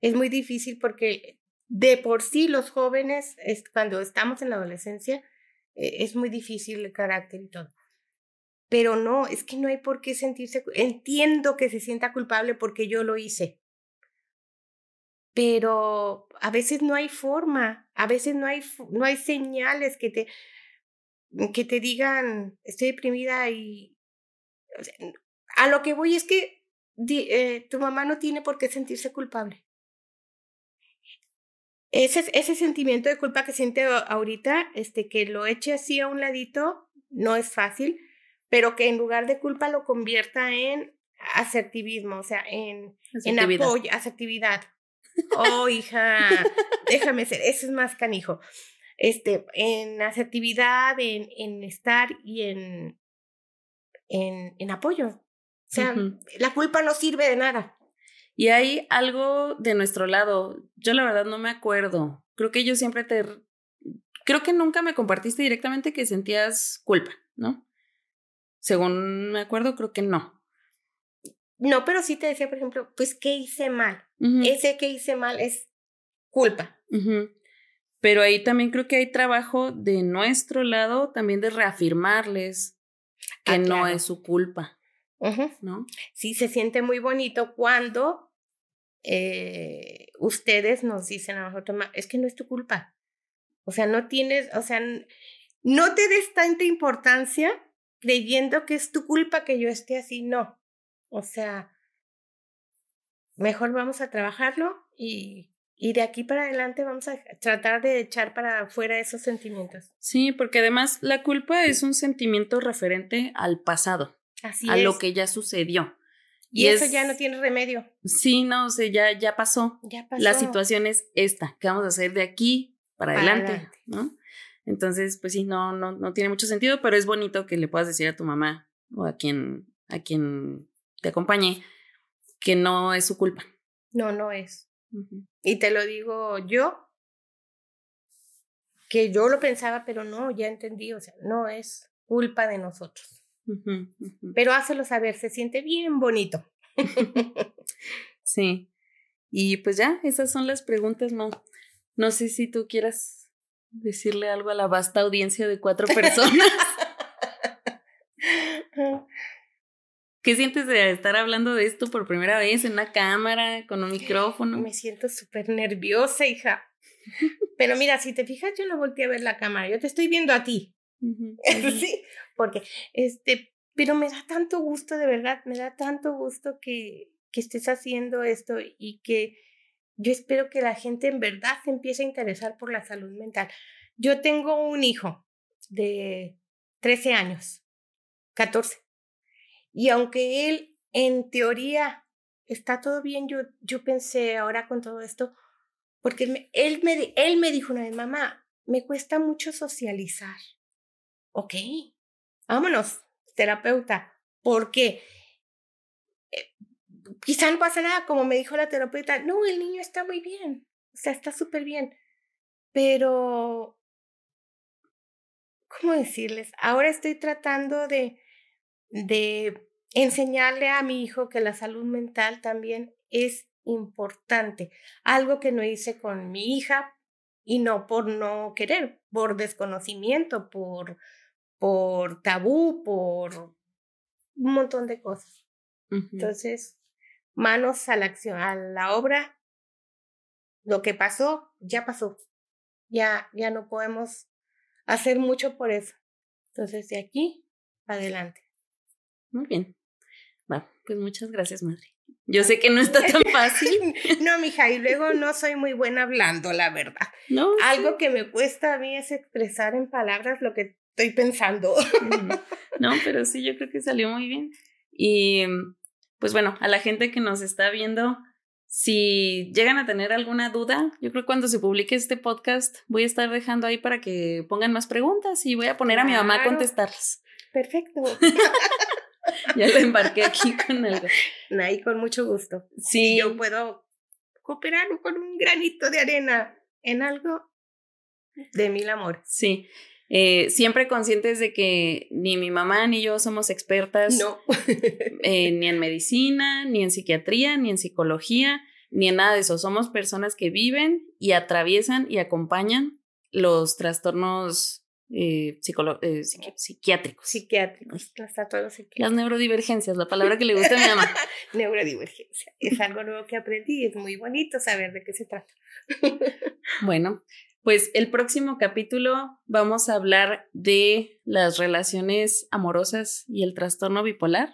es muy difícil porque de por sí los jóvenes, es, cuando estamos en la adolescencia, eh, es muy difícil el carácter y todo. Pero no, es que no hay por qué sentirse, entiendo que se sienta culpable porque yo lo hice. Pero a veces no hay forma, a veces no hay, no hay señales que te, que te digan, estoy deprimida y... a lo que voy es que eh, tu mamá no tiene por qué sentirse culpable. Ese, ese sentimiento de culpa que siente ahorita, este, que lo eche así a un ladito, no es fácil, pero que en lugar de culpa lo convierta en asertivismo, o sea, en, en apoyo, asertividad. Oh, hija, déjame ser, eso es más canijo. Este, en asertividad, en, en estar y en, en, en apoyo. O sea, la culpa no sirve de nada. Y hay algo de nuestro lado. Yo la verdad no me acuerdo. Creo que yo siempre te... Creo que nunca me compartiste directamente que sentías culpa, ¿no? Según me acuerdo, creo que no. No, pero sí te decía, por ejemplo, pues, ¿qué hice mal? Ese que hice mal es culpa. Pero ahí también creo que hay trabajo de nuestro lado también de reafirmarles que Ah, no es su culpa. ¿no? Sí, se siente muy bonito cuando eh, ustedes nos dicen a nosotros, "Ma, es que no es tu culpa. O sea, no tienes, o sea, no te des tanta importancia creyendo que es tu culpa que yo esté así, no. O sea, mejor vamos a trabajarlo y, y de aquí para adelante vamos a tratar de echar para afuera esos sentimientos. Sí, porque además la culpa es un sentimiento referente al pasado, Así a es. lo que ya sucedió. y y eso es- ya no tiene remedio. Sí, no, o sea, ya, ya pasó. Ya pasó. La situación es esta, ¿qué vamos a hacer de aquí para, Para adelante? adelante. ¿no? Entonces, pues sí, no, no, no tiene mucho sentido, pero es bonito que le puedas decir a tu mamá o a quien, a quien te acompañe que no es su culpa. No, no es. Y te lo digo yo, que yo lo pensaba, pero no, ya entendí, o sea, no es culpa de nosotros. Pero hácelo saber, se siente bien bonito. Sí. Y pues ya, esas son las preguntas, Mau. No sé si tú quieras decirle algo a la vasta audiencia de cuatro personas. ¿Qué sientes de estar hablando de esto por primera vez en una cámara, con un micrófono? Me siento súper nerviosa, hija. Pero mira, si te fijas, yo no volteé a ver la cámara, yo te estoy viendo a ti. Sí, porque, este, pero me da tanto gusto, de verdad, me da tanto gusto que, que estés haciendo esto y que yo espero que la gente en verdad se empiece a interesar por la salud mental. Yo tengo un hijo de 13 años, 14, y aunque él en teoría está todo bien, yo, yo pensé ahora con todo esto, porque él me, él me, dijo una vez, mamá, me cuesta mucho socializar. Ok, vámonos, terapeuta. ¿Por qué? Eh, quizá no pasa nada, como me dijo la terapeuta. No, el niño está muy bien, o sea, está súper bien. Pero, ¿cómo decirles? Ahora estoy tratando de, de enseñarle a mi hijo que la salud mental también es importante. Algo que no hice con mi hija y no por no querer, por desconocimiento, por, por tabú, por un montón de cosas. Entonces, manos a la acción, a la obra. Lo que pasó, ya pasó. Ya, ya no podemos hacer mucho por eso. Entonces, de aquí, adelante. Muy bien. Va, pues muchas gracias, madre. Yo sé que no está tan fácil. No, mija, y luego no soy muy buena hablando, la verdad. No. Algo que me cuesta a mí es expresar en palabras lo que estoy pensando. Ujú. No, pero sí, yo creo que salió muy bien. Y pues bueno, a la gente que nos está viendo, si llegan a tener alguna duda, yo creo que cuando se publique este podcast voy a estar dejando ahí para que pongan más preguntas y voy a poner a mi mamá a contestarlas. Perfecto. Ya lo embarqué aquí con algo. Ahí con mucho gusto. Sí, Si yo puedo cooperar con un granito de arena en algo de mil amores. sí. Eh, siempre conscientes de que ni mi mamá ni yo somos expertas No. eh, ni en medicina, ni en psiquiatría, ni en psicología, ni en nada de eso. Somos personas que viven y atraviesan y acompañan los trastornos eh, eh, psiqui- psiquiátricos. Psiquiátricos. Los Las psiquiátricos. neurodivergencias, la palabra que le gusta a mi mamá. Neurodivergencia. Es algo nuevo que aprendí y es muy bonito saber de qué se trata. Bueno, pues el próximo capítulo vamos a hablar de las relaciones amorosas y el trastorno bipolar.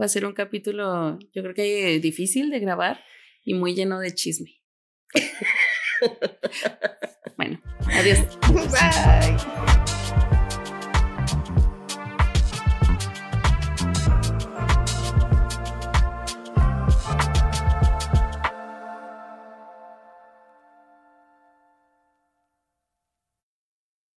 Va a ser un capítulo, yo creo que difícil de grabar y muy lleno de chisme. bueno, adiós. Bye.